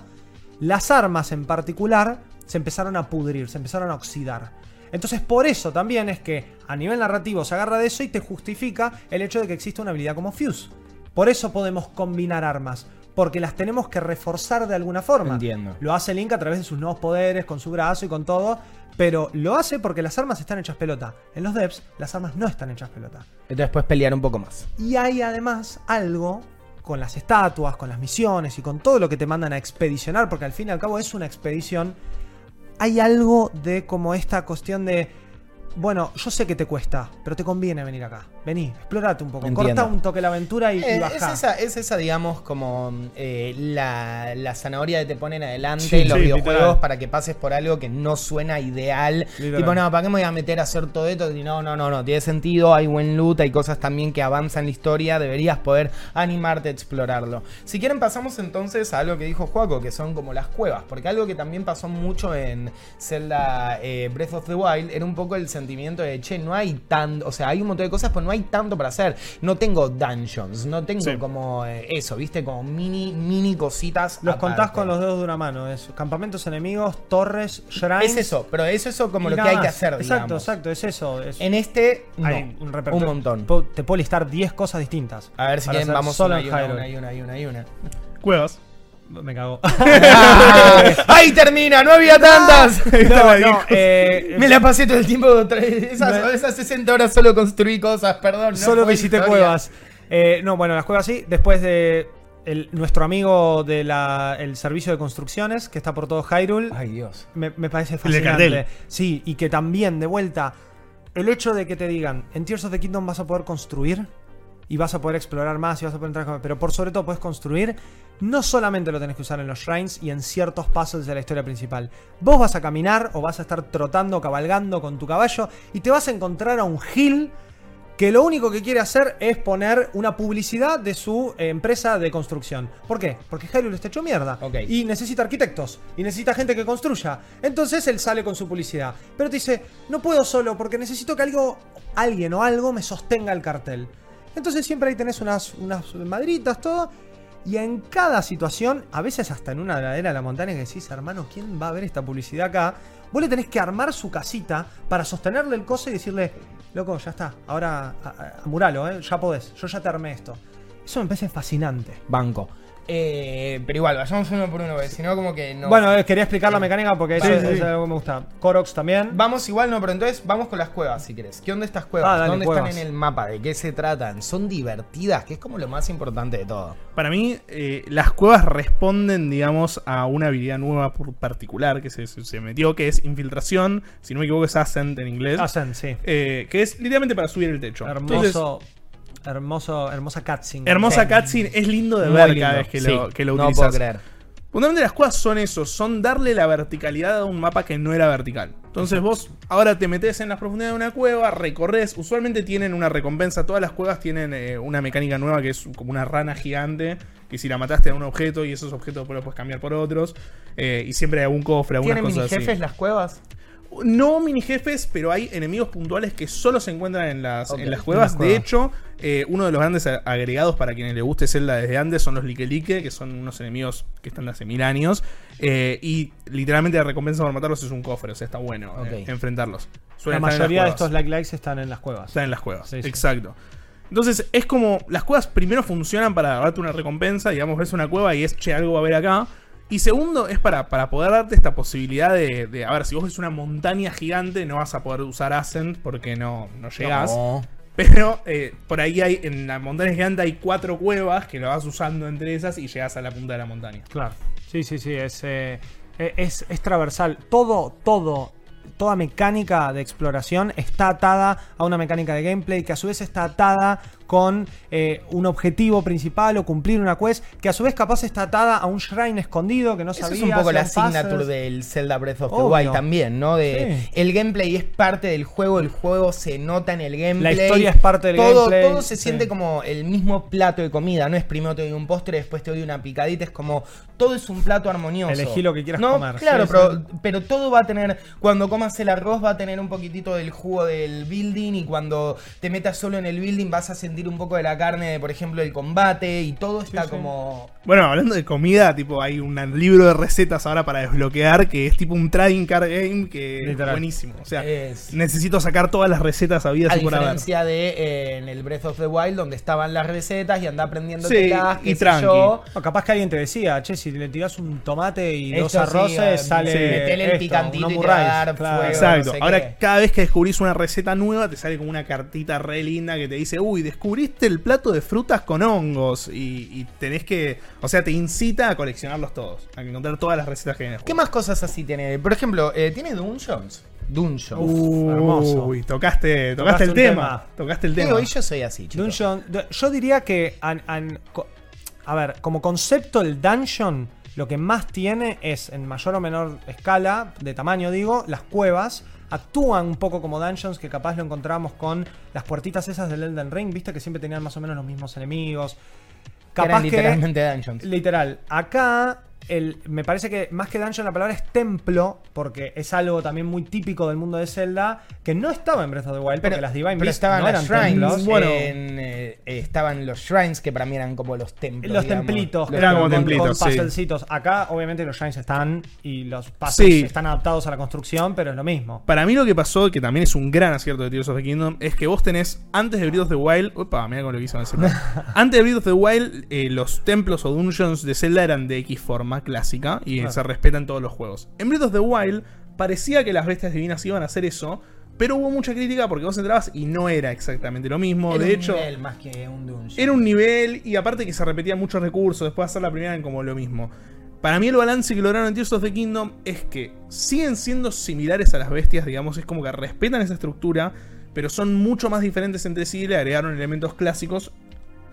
las armas en particular se empezaron a pudrir, se empezaron a oxidar. Entonces por eso también es que a nivel narrativo se agarra de eso y te justifica el hecho de que existe una habilidad como Fuse. Por eso podemos combinar armas. Porque las tenemos que reforzar de alguna forma. Entiendo. Lo hace Link a través de sus nuevos poderes, con su brazo y con todo. Pero lo hace porque las armas están hechas pelota. En los devs, las armas no están hechas pelota. Entonces puedes pelear un poco más. Y hay además algo con las estatuas, con las misiones y con todo lo que te mandan a expedicionar, porque al fin y al cabo es una expedición. Hay algo de como esta cuestión de. Bueno, yo sé que te cuesta, pero te conviene venir acá. Vení, explorate un poco. Entiendo. Corta un toque la aventura y, y Eh, es, bajá. esa, es esa, digamos, como eh, la, la zanahoria que te ponen adelante Sí, en los sí, videojuegos literal. para que pases por algo que no suena ideal. Literal. Tipo, no, ¿para qué me voy a meter a hacer todo esto? Y no, no, no, no, tiene sentido, hay buen loot, hay cosas también que avanzan la historia, deberías poder animarte a explorarlo. Si quieren pasamos entonces a algo que dijo Juaco, que son como las cuevas, porque algo que también pasó mucho en Zelda eh, Breath of the Wild era un poco el sentimiento de, che, no hay tan, o sea, hay un montón de cosas, pero no hay tanto para hacer. No tengo dungeons, no tengo Sí. como eh, eso, viste, como mini, mini cositas. Los contás con los dedos de una mano. Es campamentos enemigos, torres, shrines. Es eso, pero es eso como lo que hay que hacer, Exacto, digamos. exacto, es eso. es- En este, no, hay un, repertorio. un montón. Te puedo listar 10 cosas distintas. A ver si quieren, vamos solo una y una, una y una y una y una. Cuevas. Me cago. (laughs) ¡Ahí termina! ¡No había tantas! no, (laughs) no, eh, Me la pasé todo el tiempo. Esas, Me- esas 60 horas solo construí cosas, perdón. no Solo visité historia. cuevas. Eh, no, bueno, las cuevas sí. Después de el- nuestro amigo del servicio de construcciones, que está por todo Hyrule, Ay, Dios. me, me parece El de fascinante. Sí, y que también, de vuelta, el hecho de que te digan, en Tears of the Kingdom vas a poder construir y vas a poder explorar más y vas a poder entrar, pero por sobre todo puedes construir, no solamente lo tenés que usar en los shrines y en ciertos pasos de la historia principal. Vos vas a caminar o vas a estar trotando, cabalgando con tu caballo y te vas a encontrar a un hill que lo único que quiere hacer es poner una publicidad de su eh, empresa de construcción. ¿Por qué? Porque Hyrule está hecho mierda. Y necesita arquitectos. Y necesita gente que construya. Entonces él sale con su publicidad. Pero te dice, no puedo solo porque necesito que algo, alguien o algo me sostenga el cartel. Entonces siempre ahí tenés unas, unas maderitas, todo. Y en cada situación, a veces hasta en una ladera de la montaña que decís, hermano, ¿quién va a ver esta publicidad acá? Vos le tenés que armar su casita para sostenerle el coso y decirle, loco, ya está, ahora a- amuralo, ¿eh? ya podés, yo ya te armé esto. Eso me parece fascinante. Banco. Eh, pero igual, vayamos uno por uno, porque si no, como que no. Bueno, eh, quería explicar la mecánica porque eso Sí, es, sí, es sí. algo que me gusta. Koroks también. Vamos igual, no, pero entonces vamos con las cuevas, si querés. ¿Qué onda estas cuevas? Ah, dale, ¿Dónde cuevas. están en el mapa? ¿De qué se tratan? ¿Son divertidas? Que es como lo más importante de todo. Para mí, eh, las cuevas responden, digamos, a una habilidad nueva por particular que se, se- se metió, que es infiltración. Si no me equivoco, es Ascent en inglés. Ascent, sí. eh, que es literalmente para subir el techo. Entonces, Hermoso. hermosa cutscene. hermosa Sí. cutscene. Es lindo de Muy ver lindo. cada vez que Sí, lo, que lo no utilizas. puedo creer. Fundamentalmente las cuevas son eso, son darle la verticalidad a un mapa que no era vertical. Entonces vos ahora te metes en las profundidades de una cueva, recorres, usualmente tienen una recompensa, todas las cuevas tienen eh, una mecánica nueva que es como una rana gigante, que si la mataste a un objeto y esos objetos después los puedes cambiar por otros, eh, y siempre hay algún cofre, algunas ¿Tienen cosas así. jefes las cuevas? No mini jefes, pero hay enemigos puntuales que solo se encuentran en las, en cuevas. De hecho, eh, uno de los grandes agregados para quienes les guste Zelda desde antes son los Like Like, que son unos enemigos que están de hace mil años. eh, y literalmente la recompensa por matarlos es un cofre, o sea, está bueno eh, enfrentarlos. La en mayoría de estos like likes están en las cuevas. Están en las cuevas. Sí, sí. Exacto. Entonces, es como. Las cuevas primero funcionan para darte una recompensa. Digamos, ves una cueva y es, che, algo va a haber acá. Y segundo, es para, para poder darte esta posibilidad de, de, A ver, si vos ves una montaña gigante, no vas a poder usar Ascent porque no, no llegás. No. Pero eh, por ahí hay. En la montaña gigante hay cuatro cuevas que lo vas usando entre esas y llegas a la punta de la montaña. Claro. Sí, sí, sí. Es, eh, es, es transversal. Todo, todo, toda mecánica de exploración está atada a una mecánica de gameplay que a su vez está atada con eh, un objetivo principal o cumplir una quest que a su vez capaz está atada a un shrine escondido que no Eso sabía. es un poco la signature del Zelda Breath of the. Wild también, ¿no? De Sí. el gameplay es parte del juego, el juego se nota en el gameplay. La historia es parte del todo, gameplay, Todo se sí. siente como el mismo plato de comida, no es primero te doy un postre, después te doy una picadita, es como todo es un plato armonioso. Elegí lo que quieras no, comer, Claro, sí, pero, pero todo va a tener, cuando comas el arroz va a tener un poquitito del jugo del building y cuando te metas solo en el building vas a sentir un poco de la carne de, por ejemplo, el combate y todo está sí. como... Bueno, hablando de comida, tipo, hay un libro de recetas ahora para desbloquear que es tipo un trading card game que es buenísimo. O sea, Es- necesito sacar todas las recetas habidas A y por haber. diferencia de eh, en el Breath of the Wild, donde estaban las recetas y anda aprendiendo Sí, y tranqui. yo. O capaz que alguien te decía, che, si le tirás un tomate y dos Esto arroces, sale. sí, metele el esto, picantito y te va a omurice, dar claro. fuego. Exacto. no sé Ahora, qué. cada vez que descubrís una receta nueva, te sale como una cartita re linda que te dice, uy, descubriste el plato de frutas con hongos. Y, y tenés que. O sea, te incita a coleccionarlos todos. A encontrar todas las recetas que el ¿Qué más cosas así tiene? Por ejemplo, eh, ¿tiene Dungeons? Dungeons. Uf, hermoso. Uy, tocaste, tocaste, Tocaste el tema. tema. Tocaste el tema. Digo, y yo soy así, chicos. Dungeon, du- yo diría que, an- an- co- a ver, como concepto el dungeon, lo que más tiene es, en mayor o menor escala, de tamaño digo, las cuevas. Actúan un poco como dungeons que capaz lo encontramos con las puertitas esas del Elden Ring, viste que siempre tenían más o menos los mismos enemigos. Que eran literalmente Dungeons. Literal. Acá, el, me parece que más que dungeon la palabra es templo, porque es algo también muy típico del mundo de Zelda, que no estaba en Breath of the Wild, porque las Divine pero Beasts estaban no eran shrines. templos. Bueno. en, eh, estaban los shrines que para mí eran como los templos. Los digamos. templitos, Los Eran como con, templitos, con sí. Acá, obviamente, los shrines están y los puzzles Sí. están adaptados a la construcción, pero es lo mismo. Para mí lo que pasó, que también es un gran acierto de Tears of the Kingdom, es que vos tenés, antes de Breath of the Wild, opa, mira con lo que hizo en el (laughs) antes de Breath of the Wild, eh, los templos o dungeons de Zelda eran de X forma clásica y se respetan todos los juegos. En Breath of the Wild parecía que las bestias divinas iban a hacer eso, pero hubo mucha crítica porque vos entrabas y no era exactamente lo mismo. Era de un hecho, nivel más que un dungeon. era un nivel y aparte que se repetían muchos recursos, después de hacer la primera eran como lo mismo. Para mí el balance que lograron en Tears of the Kingdom es que siguen siendo similares a las bestias, digamos, es como que respetan esa estructura, pero son mucho más diferentes entre sí y le agregaron elementos clásicos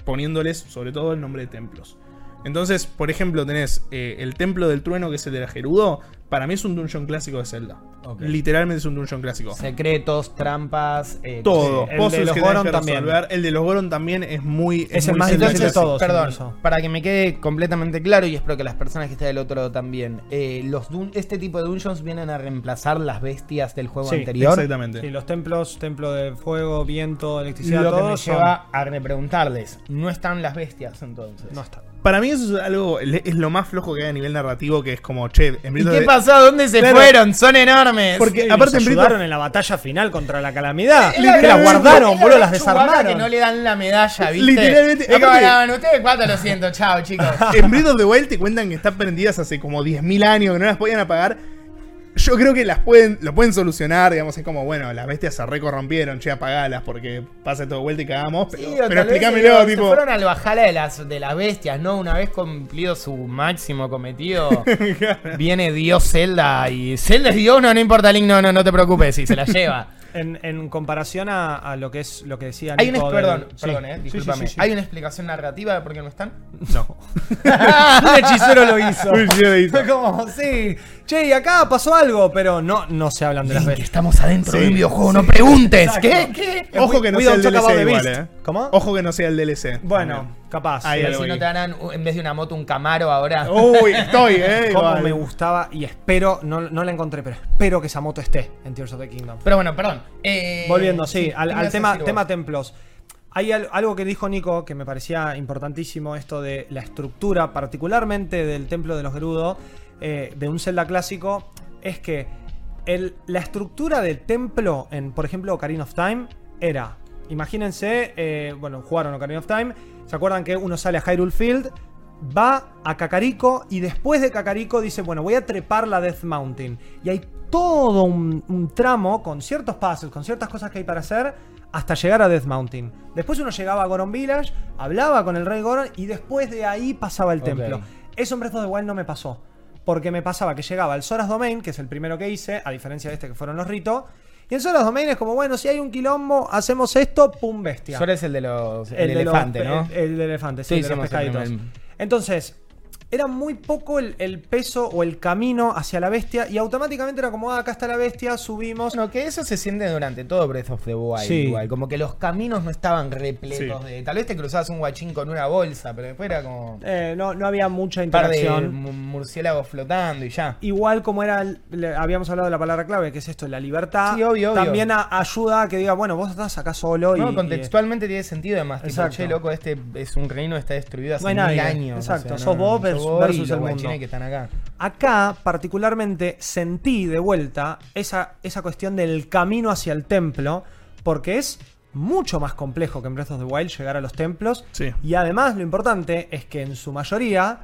poniéndoles sobre todo el nombre de templos. Entonces, por ejemplo, tenés eh, el Templo del Trueno, que es el de la Gerudo. Para mí es un dungeon clásico de Zelda. Literalmente es un dungeon clásico. Secretos, trampas, eh, Todo. el de los Goron que también. El de los Goron también es muy. Es el muy más difícil de todos. Perdón, incluso. para que me quede completamente claro y espero que las personas que estén del otro lado también. eh, los dun- este tipo de dungeons vienen a reemplazar las bestias del juego Sí, anterior. Exactamente. Sí, los templos, templo de fuego, viento, electricidad, Lo que me son- lleva a repreguntarles, ¿no están las bestias entonces? No está. Para mí eso es algo. Es lo más flojo que hay a nivel narrativo. Que es como, che, en ¿Y Breath pasó? ¿Dónde se Claro. fueron? Son enormes. Porque Sí, aparte nos en ayudaron en la batalla final contra la calamidad. Es la que las gran- guardaron, boludo, la las desarmaron. que no le dan la medalla, ¿viste? Literalmente, Es como, aparte- "Ah, ustedes cuatro lo siento, chao, chicos. (laughs) en Breath of the Wild te cuentan que están prendidas hace como 10.000 años, que no las podían apagar. Yo creo que las pueden, lo pueden solucionar, digamos, es como, bueno, las bestias se recorrompieron, che, apagalas porque pasa todo vuelta y cagamos. Pero, Sí, pero explícamelo, digo, tipo. Se fueron al bajala de las, de las bestias, ¿no? Una vez cumplido su máximo cometido, (laughs) viene Dios Zelda y Zelda es Dios, no, no importa Link, no, no, no te preocupes, si se la lleva. (laughs) En, en comparación a, a lo que es lo que decía Hay del- perdón, Sí. perdón, eh, Sí, sí, discúlpame. sí, sí. ¿Hay una explicación narrativa de por qué no están? No. (laughs) Un hechicero lo hizo. Un hechicero lo hizo. Fue como, sí. Che, y acá pasó algo, pero no, no se hablan de las bestias. estamos adentro Sí. de un videojuego, no preguntes. Exacto. ¿Qué? ¿Qué? Ojo que no We sea el DLC igual, eh. ¿Cómo? Ojo que no sea el DLC. Bueno, capaz. Ahí si no te uh, en vez de una moto un Camaro ahora. Uy, estoy, (laughs) eh. Cómo igual. me gustaba y espero, no, no la encontré, pero espero que esa moto esté en Tears of the Kingdom. Pero bueno, perdón. Eh, Volviendo, sí, al, ¿qué me al vas a tema, tema templos. Hay al- algo que dijo Nico que me parecía importantísimo, esto de la estructura, particularmente del Templo de los Gerudo, eh, de un Zelda clásico, es que el- la estructura del templo en, por ejemplo, Ocarina of Time era, imagínense, eh, bueno, jugaron Ocarina of Time, ¿se acuerdan que uno sale a Hyrule Field? Va a Kakariko y después de Kakariko dice, bueno, voy a trepar la Death Mountain. Y hay todo un, un tramo con ciertos puzzles, con ciertas cosas que hay para hacer, hasta llegar a Death Mountain. Después uno llegaba a Goron Village, hablaba con el rey Goron y después de ahí pasaba el templo. Eso en Breath of the Wild no me pasó. Porque me pasaba que llegaba al Soras Domain, que es el primero que hice, a diferencia de este que fueron los ritos. Y en Soras Domain es como, bueno, si hay un quilombo, hacemos esto, pum, bestia. Sora es el de los. El, El de los- elefante, ¿no? El, el de elefante, sí, Sí, el de los pescaditos. Entonces, era muy poco el, el peso o el camino hacia la bestia y automáticamente era como, ah, acá está la bestia, subimos. Bueno, que eso se siente durante todo Breath of the Wild. Sí. Igual. Como que los caminos no estaban repletos Sí. de. Tal vez te cruzabas un guachín con una bolsa, pero después era como. Eh, no, no había mucha Un par de interacción. murciélagos flotando y ya. Igual como era, el- le- habíamos hablado de la palabra clave, que es esto, la libertad. Sí, obvio, obvio. También a- ayuda a que diga, bueno, vos estás acá solo y... No, y- contextualmente tiene sentido además. Tipo, Exacto. che, loco, este es un reino que está destruido hace No hay mil nadie. años. Exacto, no, sos vos vers- versus y el mundo. guachines que están acá. Acá, particularmente, sentí de vuelta esa, esa cuestión del camino hacia el templo, porque es mucho más complejo que en Breath of the Wild llegar a los templos. Sí. Y además, lo importante es que en su mayoría,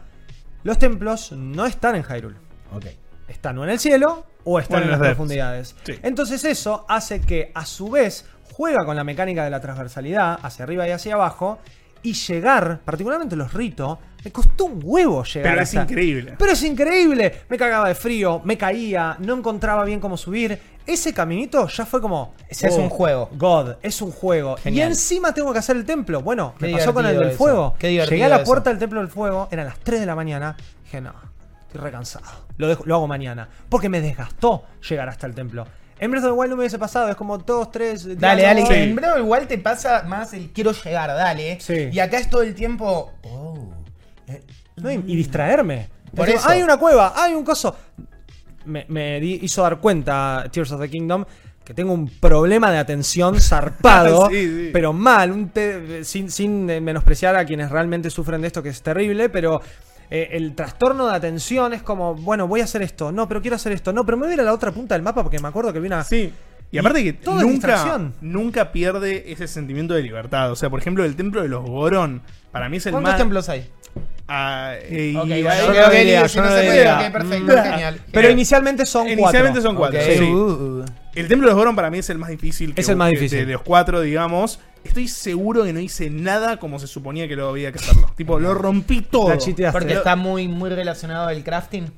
los templos no están en Hyrule. Ok. Están o en el cielo o están O en en las depths. profundidades. Sí. Entonces eso hace que a su vez juega con la mecánica de la transversalidad hacia arriba y hacia abajo y llegar, particularmente los ritos, me costó un huevo llegar. Pero es increíble. Pero es increíble. Me cagaba de frío, me caía, no encontraba bien cómo subir. Ese caminito ya fue como. "Oh, es un juego. God, es un juego. Genial. Y encima tengo que hacer el templo. Bueno, Qué me pasó con el del eso. fuego. Qué Llegué a la eso. puerta del templo del fuego, eran las 3 de la mañana. Dije, no, estoy recansado. Lo, dejo, lo hago mañana. Porque me desgastó llegar hasta el templo. En Breath of the Wild no me hubiese pasado, es como dos, tres. Dale, dale, que en Breath of the Wild te pasa más el quiero llegar, dale. Sí. Y acá es todo el tiempo. Oh. Eh, No, y, y distraerme. Por Digo, eso. Hay una cueva, hay un coso. Me, me di- hizo dar cuenta Tears of the Kingdom que tengo un problema de atención zarpado, (laughs) Sí, sí. pero mal, un te- sin, sin eh, menospreciar a quienes realmente sufren de esto, que es terrible, pero eh, el trastorno de atención es como, bueno, voy a hacer esto, no, pero quiero hacer esto, no, pero me voy a ir a la otra punta del mapa porque me acuerdo que vi una... Sí. Y aparte Y que todo es nunca, nunca pierde ese sentimiento de libertad. O sea, por ejemplo, el templo de los Goron, para mí es el ¿Cuántos más... templos hay? Ah, eh, y Ok, hay- bueno, yo ok, no ok, diría, listo, si yo no no se puede, diría. ok, perfecto, Mm. genial. Pero inicialmente son Inicialmente cuatro. son cuatro, Ok. sí. Uh, El templo de los Goron para mí es el más difícil. que- Es el más que- difícil. De, de los cuatro, digamos. Estoy seguro que no hice nada como se suponía que lo había que hacerlo. Tipo, lo rompí todo. La chiteaste. porque está muy, muy relacionado al crafting.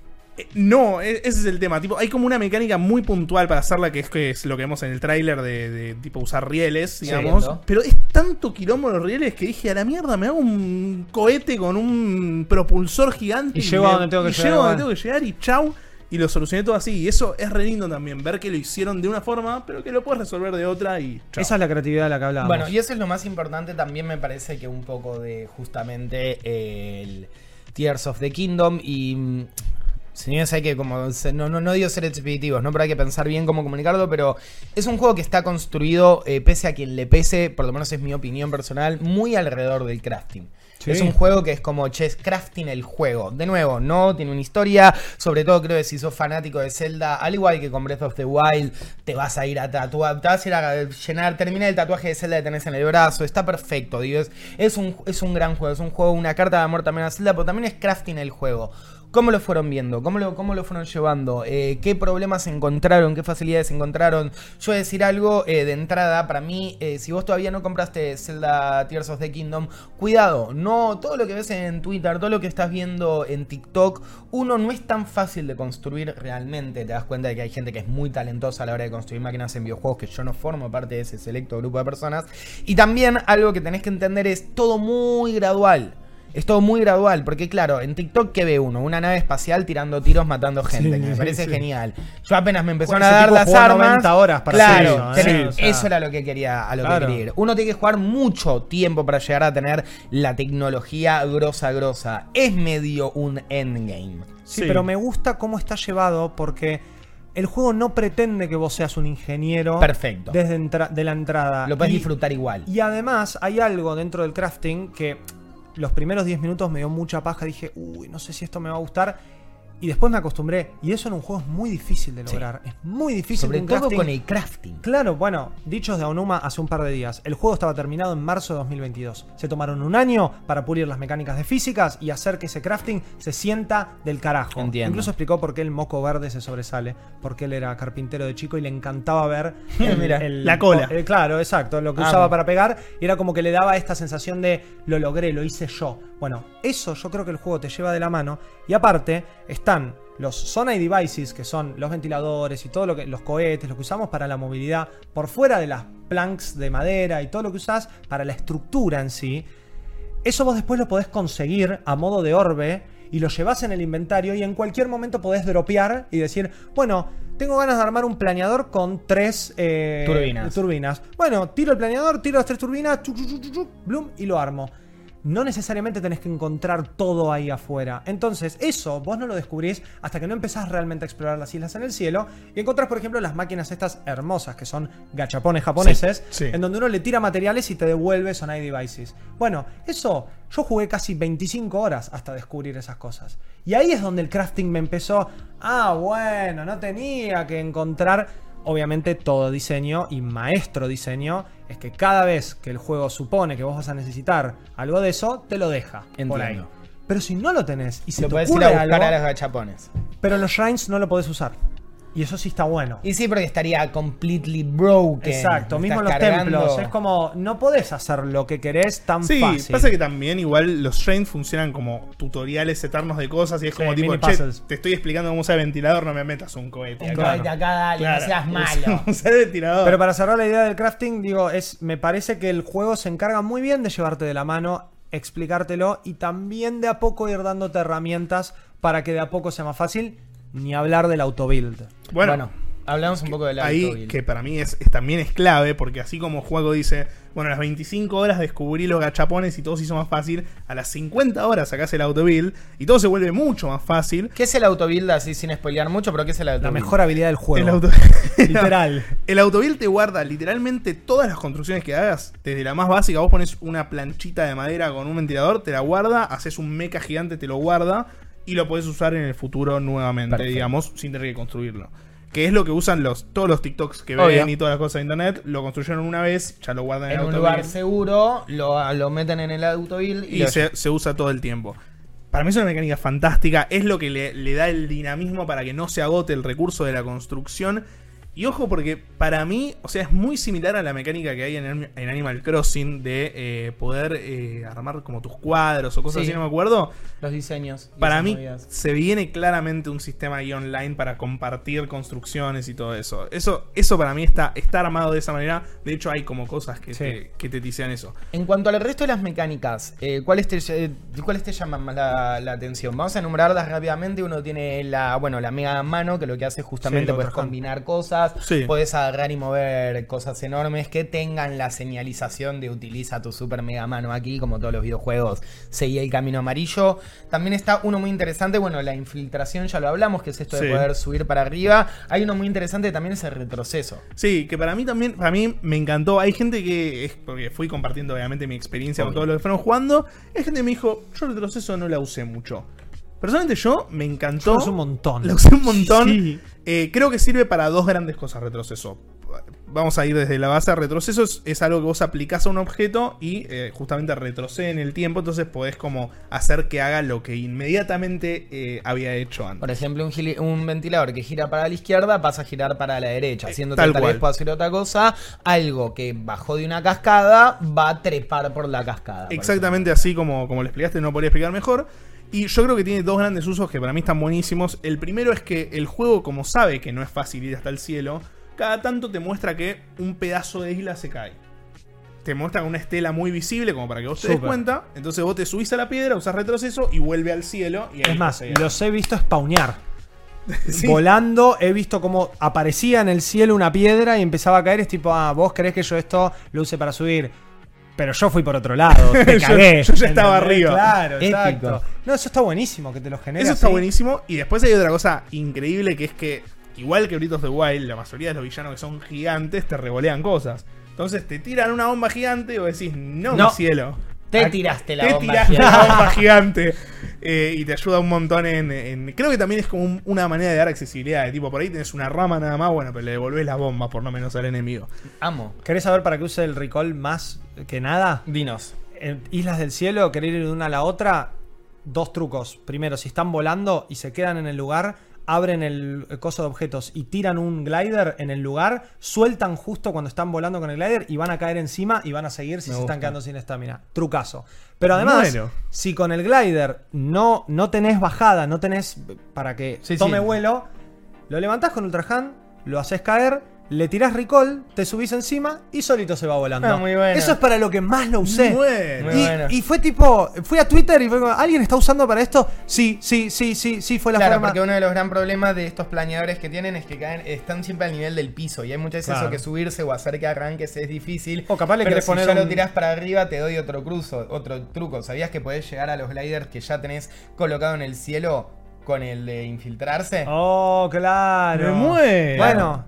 No, e- ese es el tema. Tipo, hay como una mecánica muy puntual para hacerla, que es, que es lo que vemos en el tráiler de, de, tipo usar rieles, digamos. pero es tanto quilombo los rieles que dije, a la mierda, me hago un cohete con un propulsor gigante. Y llego a donde tengo que y llegar, llego a donde tengo que llegar y chau. Y lo solucioné todo así. Y eso es re lindo también, ver que lo hicieron de una forma, pero que lo puedes resolver de otra y chau. Esa es la creatividad de la que hablábamos. Bueno, y eso es lo más importante también me parece que un poco de justamente el Tears of the Kingdom y... Señores, hay que como... No, no, no digo ser expeditivos, ¿no? Pero hay que pensar bien cómo comunicarlo, pero es un juego que está construido, eh, pese a quien le pese, por lo menos es mi opinión personal, muy alrededor del crafting. Sí. Es un juego que es como chess crafting el juego. De nuevo, no tiene una historia. Sobre todo creo que si sos fanático de Zelda, al igual que con Breath of the Wild, te vas a ir a tatuar, te vas a ir a llenar, terminar el tatuaje de Zelda que tenés en el brazo. Está perfecto, digo, es, es un, es un gran juego. Es un juego, una carta de amor también a Zelda, pero también es crafting el juego. ¿Cómo lo fueron viendo? ¿Cómo lo, cómo fueron llevando? Eh, ¿Qué problemas encontraron? ¿Qué facilidades encontraron? Yo voy a decir algo eh, de entrada. Para mí, eh, si vos todavía no compraste Zelda Tears of the Kingdom, cuidado. No, todo lo que ves en Twitter, todo lo que estás viendo en TikTok, uno no es tan fácil de construir realmente. Te das cuenta de que hay gente que es muy talentosa a la hora de construir máquinas en videojuegos, que yo no formo parte de ese selecto grupo de personas. Y también algo que tenés que entender es todo muy gradual. Es todo muy gradual, porque claro, en TikTok ¿qué ve uno? Una nave espacial tirando tiros matando gente, Sí, que me parece sí. genial. Yo apenas me empezaron a dar las armas. 90 horas para claro, eso, ¿eh? tenés- Sí, o sea. eso era lo que quería, a lo Claro. que quería ir. Uno tiene que jugar mucho tiempo para llegar a tener la tecnología grosa grosa. Es medio un endgame. Sí, pero me gusta cómo está llevado porque el juego no pretende que vos seas un ingeniero Perfecto. desde entra- de la entrada. Lo puedes Y- disfrutar igual. Y además hay algo dentro del crafting que los primeros 10 minutos me dio mucha paja. Dije, uy, no sé si esto me va a gustar. Y después me acostumbré. Y eso en un juego es muy difícil de Sí. lograr. Es muy difícil. Sobre todo crafting- con el crafting. Claro, bueno, dichos de Aonuma hace un par de días. El juego estaba terminado en marzo de 2022. Se tomaron un año para pulir las mecánicas de físicas y hacer que ese crafting se sienta del carajo. Entiendo. Incluso explicó por qué el moco verde se sobresale. Porque él era carpintero de chico y le encantaba ver (laughs) el- Mira, el- la cola. eh, claro, exacto, lo que Amo. usaba para pegar. Y era como que le daba esta sensación de lo logré, lo hice yo. Bueno, eso yo creo que el juego te lleva de la mano. Y aparte, están los Sonai Devices, que son los ventiladores y todo lo que. los cohetes, lo que usamos para la movilidad, por fuera de las planks de madera y todo lo que usás para la estructura en sí. Eso vos después lo podés conseguir a modo de orbe y lo llevas en el inventario y en cualquier momento podés dropear y decir, bueno, tengo ganas de armar un planeador con tres eh, Turbinas. turbinas. Bueno, tiro el planeador, tiro las tres turbinas, chu, chu, chu, chu, chu, blum, y lo armo. No necesariamente tenés que encontrar todo ahí afuera. Entonces, eso vos no lo descubrís hasta que no empezás realmente a explorar las islas en el cielo y encontrás, por ejemplo, las máquinas estas hermosas que son gachapones japoneses, Sí, sí. en donde uno le tira materiales y te devuelve Sonai Devices. Bueno, eso yo jugué casi 25 horas hasta descubrir esas cosas. Y ahí es donde el crafting me empezó. Ah, bueno, no tenía que encontrar. Obviamente todo diseño y maestro diseño es que cada vez que el juego supone que vos vas a necesitar algo de eso, te lo deja por ahí. Entiendo. Pero si no lo tenés y se Lo te podés ir ocurre a buscar algo, a los gachapones. pero los shrines no lo podés usar. Y eso sí está bueno. Y sí, porque estaría completely broken. Exacto, mismo en los cargando- templos. Es como, no podés hacer lo que querés tan Sí, fácil. pasa que también igual los shrines funcionan como tutoriales eternos de cosas y es Sí, como tipo, che, te estoy explicando cómo usar el ventilador, no me metas un cohete. Un acá". cohete acá, dale, Claro, no seas usa- (laughs) malo. usa el ventilador. Pero para cerrar la idea del crafting, digo, es, me parece que el juego se encarga muy bien de llevarte de la mano, explicártelo y también de a poco ir dándote herramientas para que de a poco sea más fácil. Ni hablar del autobuild. bueno, Bueno, hablamos un poco del ahí autobuild. que para mí es, es- también es clave porque así como juego dice, bueno, a las 25 horas descubrí los gachapones y todo se hizo más fácil, a las 50 horas sacás el autobuild y todo se vuelve mucho más fácil. ¿Qué es el autobuild así sin spoilear mucho? Pero ¿qué es el La mejor habilidad del juego. El auto- (laughs) Literal. El autobuild te guarda literalmente todas las construcciones que hagas, desde la más básica, vos pones una planchita de madera con un ventilador, te la guarda, haces un mecha gigante, te lo guarda y lo podés usar en el futuro nuevamente, Perfecto. digamos, sin tener que construirlo. Que es lo que usan los todos los TikToks que Obvio. ven y todas las cosas de internet, lo construyeron una vez, ya lo guardan en, En el un lugar seguro, lo, lo meten en el autobuild y, y lo- se, se usa todo el tiempo. Para mí es una mecánica fantástica, es lo que le, le da el dinamismo para que no se agote el recurso de la construcción. Y ojo porque para mí, o sea, es muy similar a la mecánica que hay en, en Animal Crossing de eh, poder eh, armar como tus cuadros o cosas Sí. así, no me acuerdo. Los diseños. Para mí movidas. se viene claramente un sistema ahí online para compartir construcciones y todo eso. Eso, eso para mí está, está armado de esa manera. De hecho, hay como cosas que, Sí. te, que te tisean eso. En cuanto al resto de las mecánicas, eh, ¿cuáles, te, eh, ¿cuáles te llaman más la, la atención? Vamos a enumerarlas rápidamente. Uno tiene la, bueno, la mega mano, que lo que hace justamente Sí, hand. combinar cosas, Sí. puedes agarrar y mover cosas enormes que tengan la señalización de utiliza tu super mega mano aquí, como todos los videojuegos, seguí el camino amarillo. También está uno muy interesante, bueno, la infiltración ya lo hablamos, que es esto de Sí. poder subir para arriba. Hay uno muy interesante también, es el retroceso. Sí, que para mí también, para mí me encantó. Hay gente que, es porque fui compartiendo obviamente mi experiencia con Obvio. todo lo que fueron jugando. Hay gente que me dijo, yo el retroceso no la usé mucho. Personalmente yo me encantó. Lo usé un montón. La usé un montón. Sí. Eh, creo que sirve para dos grandes cosas retroceso. Vamos a ir desde la base. Retroceso es, es algo que vos aplicás a un objeto y eh, justamente retrocede en el tiempo. Entonces podés como hacer que haga lo que inmediatamente eh, había hecho antes. Por ejemplo, un, gili- un ventilador que gira para la izquierda pasa a girar para la derecha, haciendo tal tal, cual. vez puedo hacer otra cosa. Algo que bajó de una cascada va a trepar por la cascada. Exactamente así como, como lo explicaste, no podría explicar mejor. Y yo creo que tiene dos grandes usos que para mí están buenísimos. El primero es que el juego, como sabe que no es fácil ir hasta el cielo, cada tanto te muestra que un pedazo de isla se cae. Te muestra una estela muy visible, como para que vos te des cuenta. Entonces vos te subís a la piedra, usás retroceso y vuelve al cielo. Y ahí Es más, los he visto spawnear. (laughs) Sí. Volando, he visto cómo aparecía en el cielo una piedra y empezaba a caer. Es tipo, ah, vos creés que yo esto lo use para subir. Pero yo fui por otro lado, (laughs) te cagué. yo ya estaba arriba. Claro, Épico. exacto. No, eso está buenísimo que te lo genere Eso está buenísimo. Y después hay otra cosa increíble que es que, igual que of the Wild, la mayoría de los villanos que son gigantes te revolean cosas. Entonces te tiran una bomba gigante y vos decís, no, No. mi cielo. Te tiraste la te bomba tiraste gigante. la bomba (laughs) gigante. Eh, y te ayuda un montón en, en- Creo que también es como un- una manera de dar accesibilidad. De tipo, por ahí tenés una rama nada más, bueno, pero le devolvés las bombas por lo menos al enemigo. Amo. ¿Querés saber para qué use el recall más que nada? Dinos. En Islas del Cielo, querer ir de una a la otra, dos trucos. Primero, si están volando y se quedan en el lugar, abren el coso de objetos y tiran un glider en el lugar, sueltan justo cuando están volando con el glider y van a caer encima y van a seguir si Me se gusta. están quedando sin estamina. Trucazo. Pero además, Bueno. si con el glider no, no tenés bajada, no tenés para que Sí, tome sí. vuelo, lo levantás con Ultra Hand, lo haces caer, le tirás recall, te subís encima y solito se va volando. Ah, muy bueno. Eso es para lo que más lo usé. Bueno. Muy Y, bueno. y fue tipo, fui a Twitter y fue como, ¿alguien está usando para esto? Sí, sí, sí, sí, sí, fue la Claro, forma. porque uno de los gran problemas de estos planeadores que tienen es que caen, están siempre al nivel del piso y hay muchas veces Claro. eso que subirse o hacer que arranques es difícil. O capaz le pero si poner ya lo tirás para arriba te doy otro cruzo, otro truco. ¿Sabías que podés llegar a los gliders que ya tenés colocado en el cielo con el de infiltrarse? Oh, claro. Me muero. Bueno,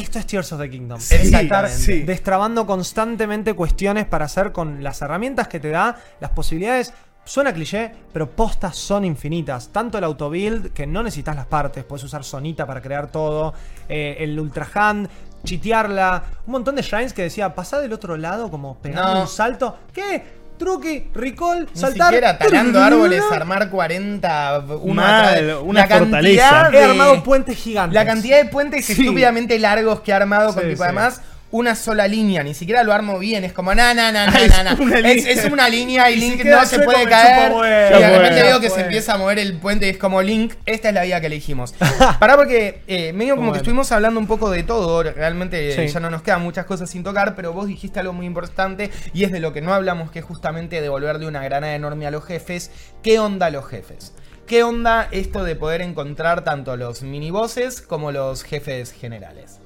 esto es Tears of the Kingdom. Sí, estar sí. destrabando constantemente cuestiones para hacer con las herramientas que te da, las posibilidades. Suena cliché, pero postas son infinitas. Tanto el autobuild, que no necesitas las partes, puedes usar Sonita para crear todo. eh, el Ultra Hand, chitearla. Un montón de shrines que decía, pasá del otro lado, como pegando No. un salto. ¿Qué? Truqui, recall, Ni saltar. siquiera talando árboles, armar 40, uno Mal, una la cantidad fortaleza. He armado puentes gigantes. La cantidad de puentes Sí. estúpidamente largos que ha armado con tipo sí. además una sola línea, ni siquiera lo armo bien, es como na na na na na na. una Es, una línea y si Link no se puede caer. Y de repente veo que se empieza a mover el puente y es como Link, esta es la vida que elegimos. (laughs) Pará porque eh, medio como que estuvimos hablando un poco de todo, realmente eh, Sí. ya no nos quedan muchas cosas sin tocar, pero vos dijiste algo muy importante y es de lo que no hablamos, que es justamente devolverle una granada enorme a los jefes. ¿Qué onda los jefes? ¿Qué onda esto de poder encontrar tanto los minibosses como los jefes generales?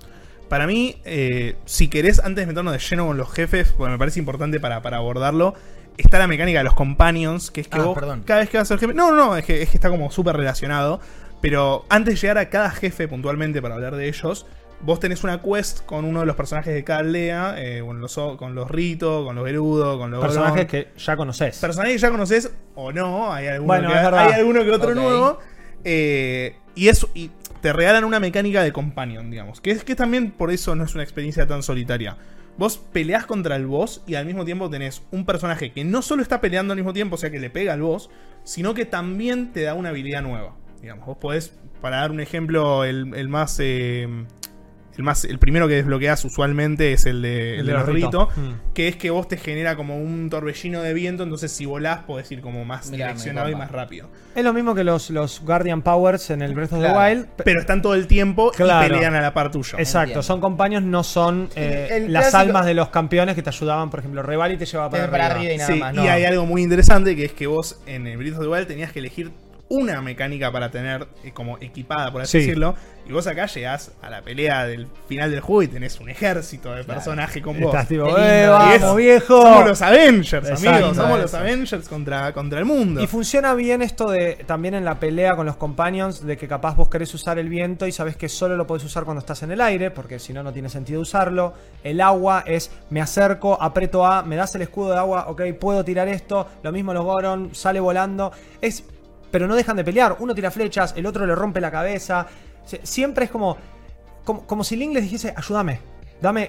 Para mí, eh, si querés, antes de meternos de lleno con los jefes, porque me parece importante para, para abordarlo, está la mecánica de los companions, que es que Ah, vos, perdón. cada vez que vas al jefe. No, no, no, es que, es que está como súper relacionado. Pero antes de llegar a cada jefe puntualmente para hablar de ellos, vos tenés una quest con uno de los personajes de cada aldea, eh, con, los, con los Rito, con los Gerudo, con los Personajes que ya conoces. Personajes que ya conoces o no, hay alguno, Bueno, que, es hay alguno que otro Ok. nuevo. eh, y eso, y te regalan una mecánica de companion, digamos. Que es que también por eso no es una experiencia tan solitaria. Vos peleás contra el boss y al mismo tiempo tenés un personaje que no solo está peleando al mismo tiempo, o sea que le pega al boss, sino que también te da una habilidad nueva. Digamos, vos podés, para dar un ejemplo, el, el más. eh, el más el primero que desbloqueas usualmente es el de, el de los Rito. Rito, Mm. que es que vos te genera como un torbellino de viento, entonces si volás podés ir como más Mirá, direccionado y más rápido. Es lo mismo que los, los Guardian Powers en el Breath of the. Wild. pe- Pero están todo el tiempo Claro. y pelean a la par tuyo. Exacto, Entiendo. son compañeros, no son eh, El las clásico- almas de los campeones que te ayudaban, por ejemplo, Reval y te llevaba para, para arriba. arriba y nada Sí, más. y hay algo muy interesante que es que vos en el Breath of the Wild tenías que elegir una mecánica para tener eh, como equipada, por así Sí. decirlo. Y vos acá llegás a la pelea del final del juego y tenés un ejército de personajes con vos. Estás tipo. "Eh, vamos, es- viejo. Somos los Avengers, Exacto. amigos. Somos los. Avengers contra, contra el mundo. Y funciona bien esto de también en la pelea con los companions, de que capaz vos querés usar el viento y sabés que solo lo podés usar cuando estás en el aire, porque si no, no tiene sentido usarlo. El agua es, me acerco, aprieto A, me das el escudo de agua, ok, puedo tirar esto. Lo mismo los Goron, sale volando. Es, pero no dejan de pelear. Uno tira flechas, el otro le rompe la cabeza. Siempre es como, como, como si Link les dijese, ayúdame, dame, eh,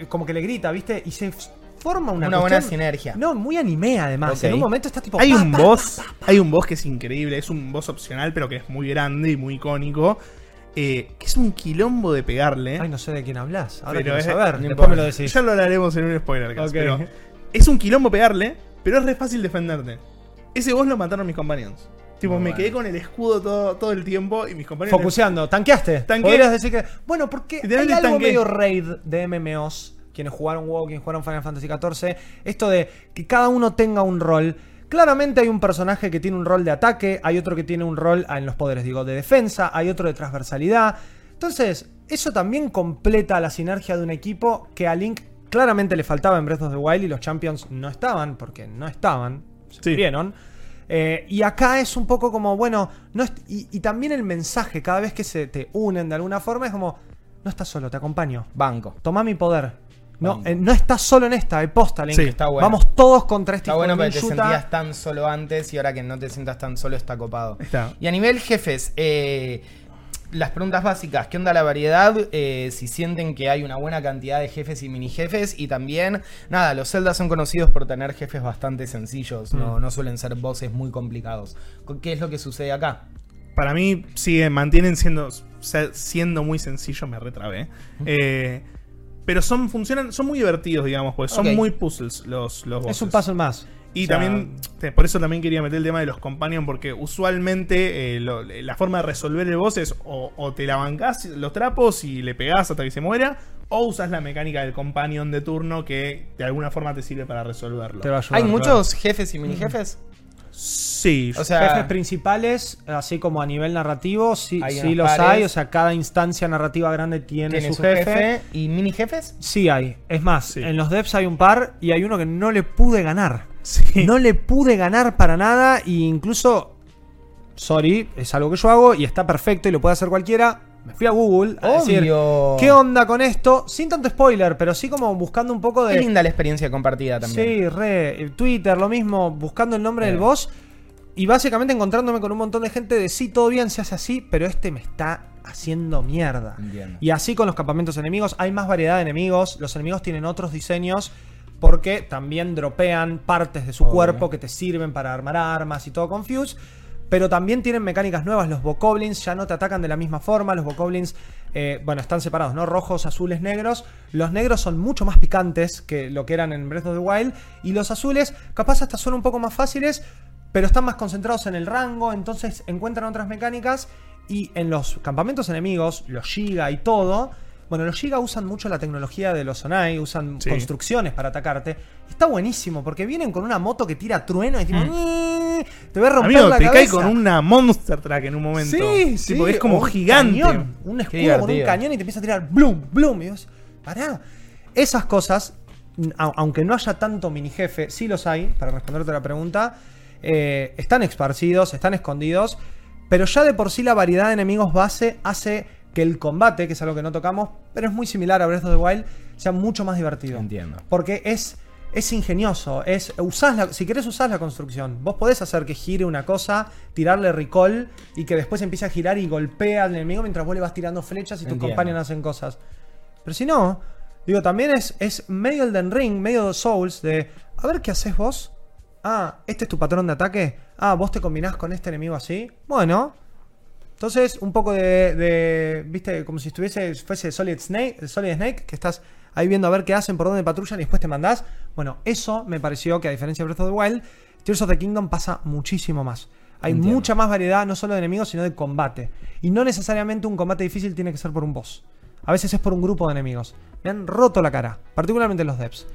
eh, como que le grita, ¿viste? Y se forma una, Una buena sinergia. No, muy anime además. En un momento está tipo... Hay pa, un pa, boss, hay un boss que es increíble, es un boss opcional, pero que es muy grande y muy icónico. eh, que es un quilombo de pegarle. Ay, no sé de quién hablas. Ahora Pero quiero es- saber. no Después importa. me lo decís. Ya lo hablaremos en un spoiler Ok. pero es un quilombo pegarle, pero es re fácil defenderte. Ese boss lo mataron mis compañeros. Tipo, Muy me bueno. quedé con el escudo todo, todo el tiempo y mis compañeros. Focuseando, tanqueaste. Tanqueé. Podrías decir que. Bueno, porque hay algo tanqueé. medio raid de MMOs. Quienes jugaron WoW, quienes jugaron Final Fantasy XIV. Esto de que cada uno tenga un rol. Claramente hay un personaje que tiene un rol de ataque, hay otro que tiene un rol ah, en los poderes, digo, de defensa, hay otro de transversalidad. Entonces, eso también completa la sinergia de un equipo que a Link claramente le faltaba en Breath of the Wild y los Champions no estaban, porque no estaban, se Sí. murieron. Eh, y acá es un poco como, bueno, no y, y también el mensaje, cada vez que se te unen de alguna forma, es como, no estás solo, te acompaño. Banco. Toma mi poder. No, eh, no estás solo en esta, hay posta, Link. Sí, está bueno. Vamos todos contra este Está bueno de porque te sentías tan solo antes y ahora que no te sientas tan solo está copado. Está. Y a nivel jefes, eh, las preguntas básicas, ¿qué onda la variedad? Eh, si sienten que hay una buena cantidad de jefes y mini jefes. Y también, nada, los Zelda son conocidos por tener jefes bastante sencillos, no, no suelen ser bosses muy complicados. ¿Qué es lo que sucede acá? Para mí, sigue, mantienen siendo, siendo muy sencillos, me retrabé. Eh, pero son, funcionan, son muy divertidos, digamos, pues son muy puzzles los, los Es bosses. un puzzle más. Y O sea, también, por eso también quería meter el tema de los companions, porque usualmente eh, lo- la forma de resolver el boss es o, o te la bancás los trapos y le pegás hasta que se muera, o usas la mecánica del companion de turno que de alguna forma te sirve para resolverlo. te va a ayudar, ¿Hay claro. muchos jefes y mini jefes? Sí, O sea, Jefes principales, así como a nivel narrativo, sí, Hay sí los pares. hay. O sea, cada instancia narrativa grande tiene, tiene su, jefe. ¿Y mini jefes? Sí hay. Es más, Sí. en los devs hay un par y hay uno que no le pude ganar. Sí. No le pude ganar para nada e incluso, sorry, es algo que yo hago y está perfecto y lo puede hacer cualquiera. Me fui a Google a decir. ¿qué onda con esto? Sin tanto spoiler, pero sí como buscando un poco Qué de... linda la experiencia compartida también. Sí, re. eh, Twitter, lo mismo, buscando el nombre del boss. Y básicamente encontrándome con un montón de gente de sí, todo bien, se hace así, pero este me está haciendo mierda. Entiendo. Y así con los campamentos enemigos, hay más variedad de enemigos, los enemigos tienen otros diseños porque también dropean partes de su Obvio. cuerpo que te sirven para armar armas y todo confuse. Pero también tienen mecánicas nuevas. Los Bokoblins ya no te atacan de la misma forma. Los Bokoblins, eh, bueno, están separados, ¿no? Rojos, azules, negros. Los negros son mucho más picantes que lo que eran en Breath of the Wild. Y los azules, capaz hasta son un poco más fáciles, pero están más concentrados en el rango. Entonces encuentran otras mecánicas. Y en los campamentos enemigos, los Giga y todo. Bueno, los Giga usan mucho la tecnología de los Sonai, usan Sí. construcciones para atacarte. Está buenísimo, porque vienen con una moto que tira trueno y tipo, "Ñi", te va a romper Amigo, la te cae cabeza. con una Monster Track en un momento. Sí, Tipo, sí, es como un gigante. cañón, un escudo con un cañón y te empieza a tirar bloom, bloom. Y vos, pará. Esas cosas, a- aunque no haya tanto mini jefe, sí los hay, para responderte la pregunta. eh, están esparcidos, están escondidos. Pero ya de por sí la variedad de enemigos base hace que el combate, que es algo que no tocamos, pero es muy similar a Breath of the Wild, sea mucho más divertido. Entiendo. Porque es, es ingenioso. Es, usás la, si querés usar la construcción. Vos podés hacer que gire una cosa, tirarle recall y que después empiece a girar y golpea al enemigo mientras vos le vas tirando flechas y tus compañeros hacen cosas. Pero si no, digo, también es, es medio Elden Ring, medio Souls de, a ver qué haces vos. Ah, este es tu patrón de ataque. Ah, vos te combinás con este enemigo así. Bueno, Entonces, un poco de, de- viste, como si estuviese, fuese Solid Snake, Solid Snake, que estás ahí viendo a ver qué hacen, por dónde patrullan y después te mandás. Bueno, eso me pareció que a diferencia de Breath of the Wild, Tears of the Kingdom pasa muchísimo más. Hay Entiendo. mucha más variedad, no solo de enemigos, sino de combate. Y no necesariamente un combate difícil tiene que ser por un boss. A veces es por un grupo de enemigos. Me han roto la cara, particularmente los devs.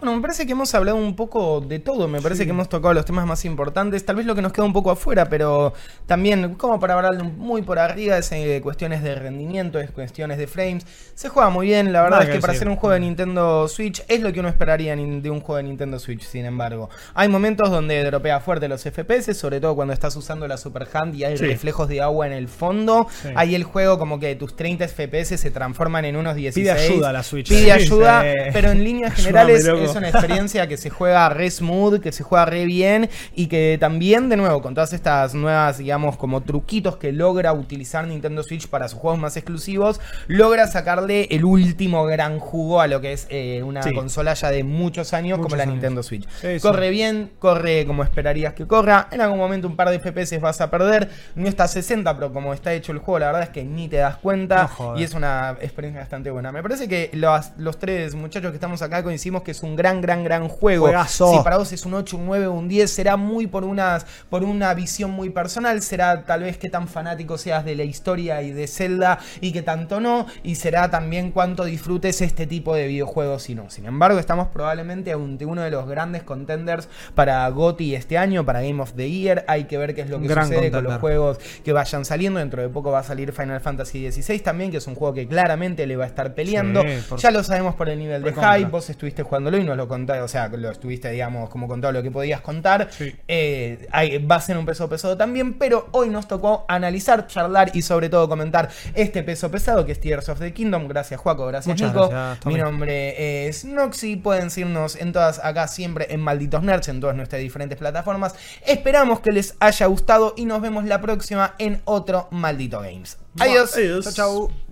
Bueno, me parece que hemos hablado un poco de todo, me parece que hemos tocado los temas más importantes, tal vez lo que nos queda un poco afuera, pero también como para hablar muy por arriba es eh, cuestiones de rendimiento, es cuestiones de frames, se juega muy bien, la verdad Nada es que que para hacer un juego de Nintendo Switch es lo que uno esperaría de un juego de Nintendo Switch, sin embargo. Hay momentos donde dropea fuerte los FPS, sobre todo cuando estás usando la Super Hand y hay Sí. reflejos de agua en el fondo, Sí. ahí el juego como que tus 30 FPS se transforman en unos 16. Pide ayuda a la Switch. Pide ayuda, pero en líneas (laughs) generales. Es una experiencia que se juega re smooth, que se juega re bien y que también, de nuevo, con todas estas nuevas, digamos, como truquitos que logra utilizar Nintendo Switch para sus juegos más exclusivos, logra sacarle el último gran jugo a lo que es eh, una Sí. consola ya de muchos años como la años. Nintendo Switch. Corre bien, corre como esperarías que corra, en algún momento un par de FPS vas a perder, no está a 60, pero como está hecho el juego, la verdad es que ni te das cuenta No y es una experiencia bastante buena. Me parece que los, los tres muchachos que estamos acá coincidimos que es un gran, gran, gran juego. Juegazo. Si para vos es un 8, un 9, un 10, será muy por, unas, por una visión muy personal, será tal vez qué tan fanático seas de la historia y de Zelda y que tanto no, y será también cuánto disfrutes este tipo de videojuegos y no. Sin embargo, estamos probablemente ante uno de los grandes contenders para GOTY este año, para Game of the Year. Hay que ver qué es lo que gran sucede con los juegos que vayan saliendo. Dentro de poco va a salir Final Fantasy XVI también, que es un juego que claramente le va a estar peleando. Sí, por- ya lo sabemos por el nivel de hype. Vos estuviste jugándolo y nos lo contaste, o sea, lo estuviste, digamos, como contado lo que podías contar. Sí. Eh, hay- va a ser un peso pesado también, pero hoy nos tocó analizar, charlar y sobre todo comentar este peso pesado que es Tears of the Kingdom. Gracias, Juaco. Gracias, Muchas Nico. gracias, Mi nombre es Noxy. Pueden seguirnos en todas acá siempre en Malditos Nerds, en todas nuestras diferentes plataformas. Esperamos que les haya gustado y nos vemos la próxima en otro Maldito Games. Adiós. Adiós. Chau, chau.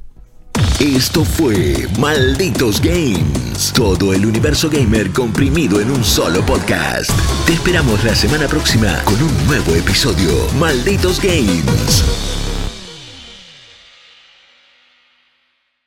Esto fue Malditos Games. Todo el universo gamer comprimido en un solo podcast. Te esperamos la semana próxima con un nuevo episodio. Malditos Games.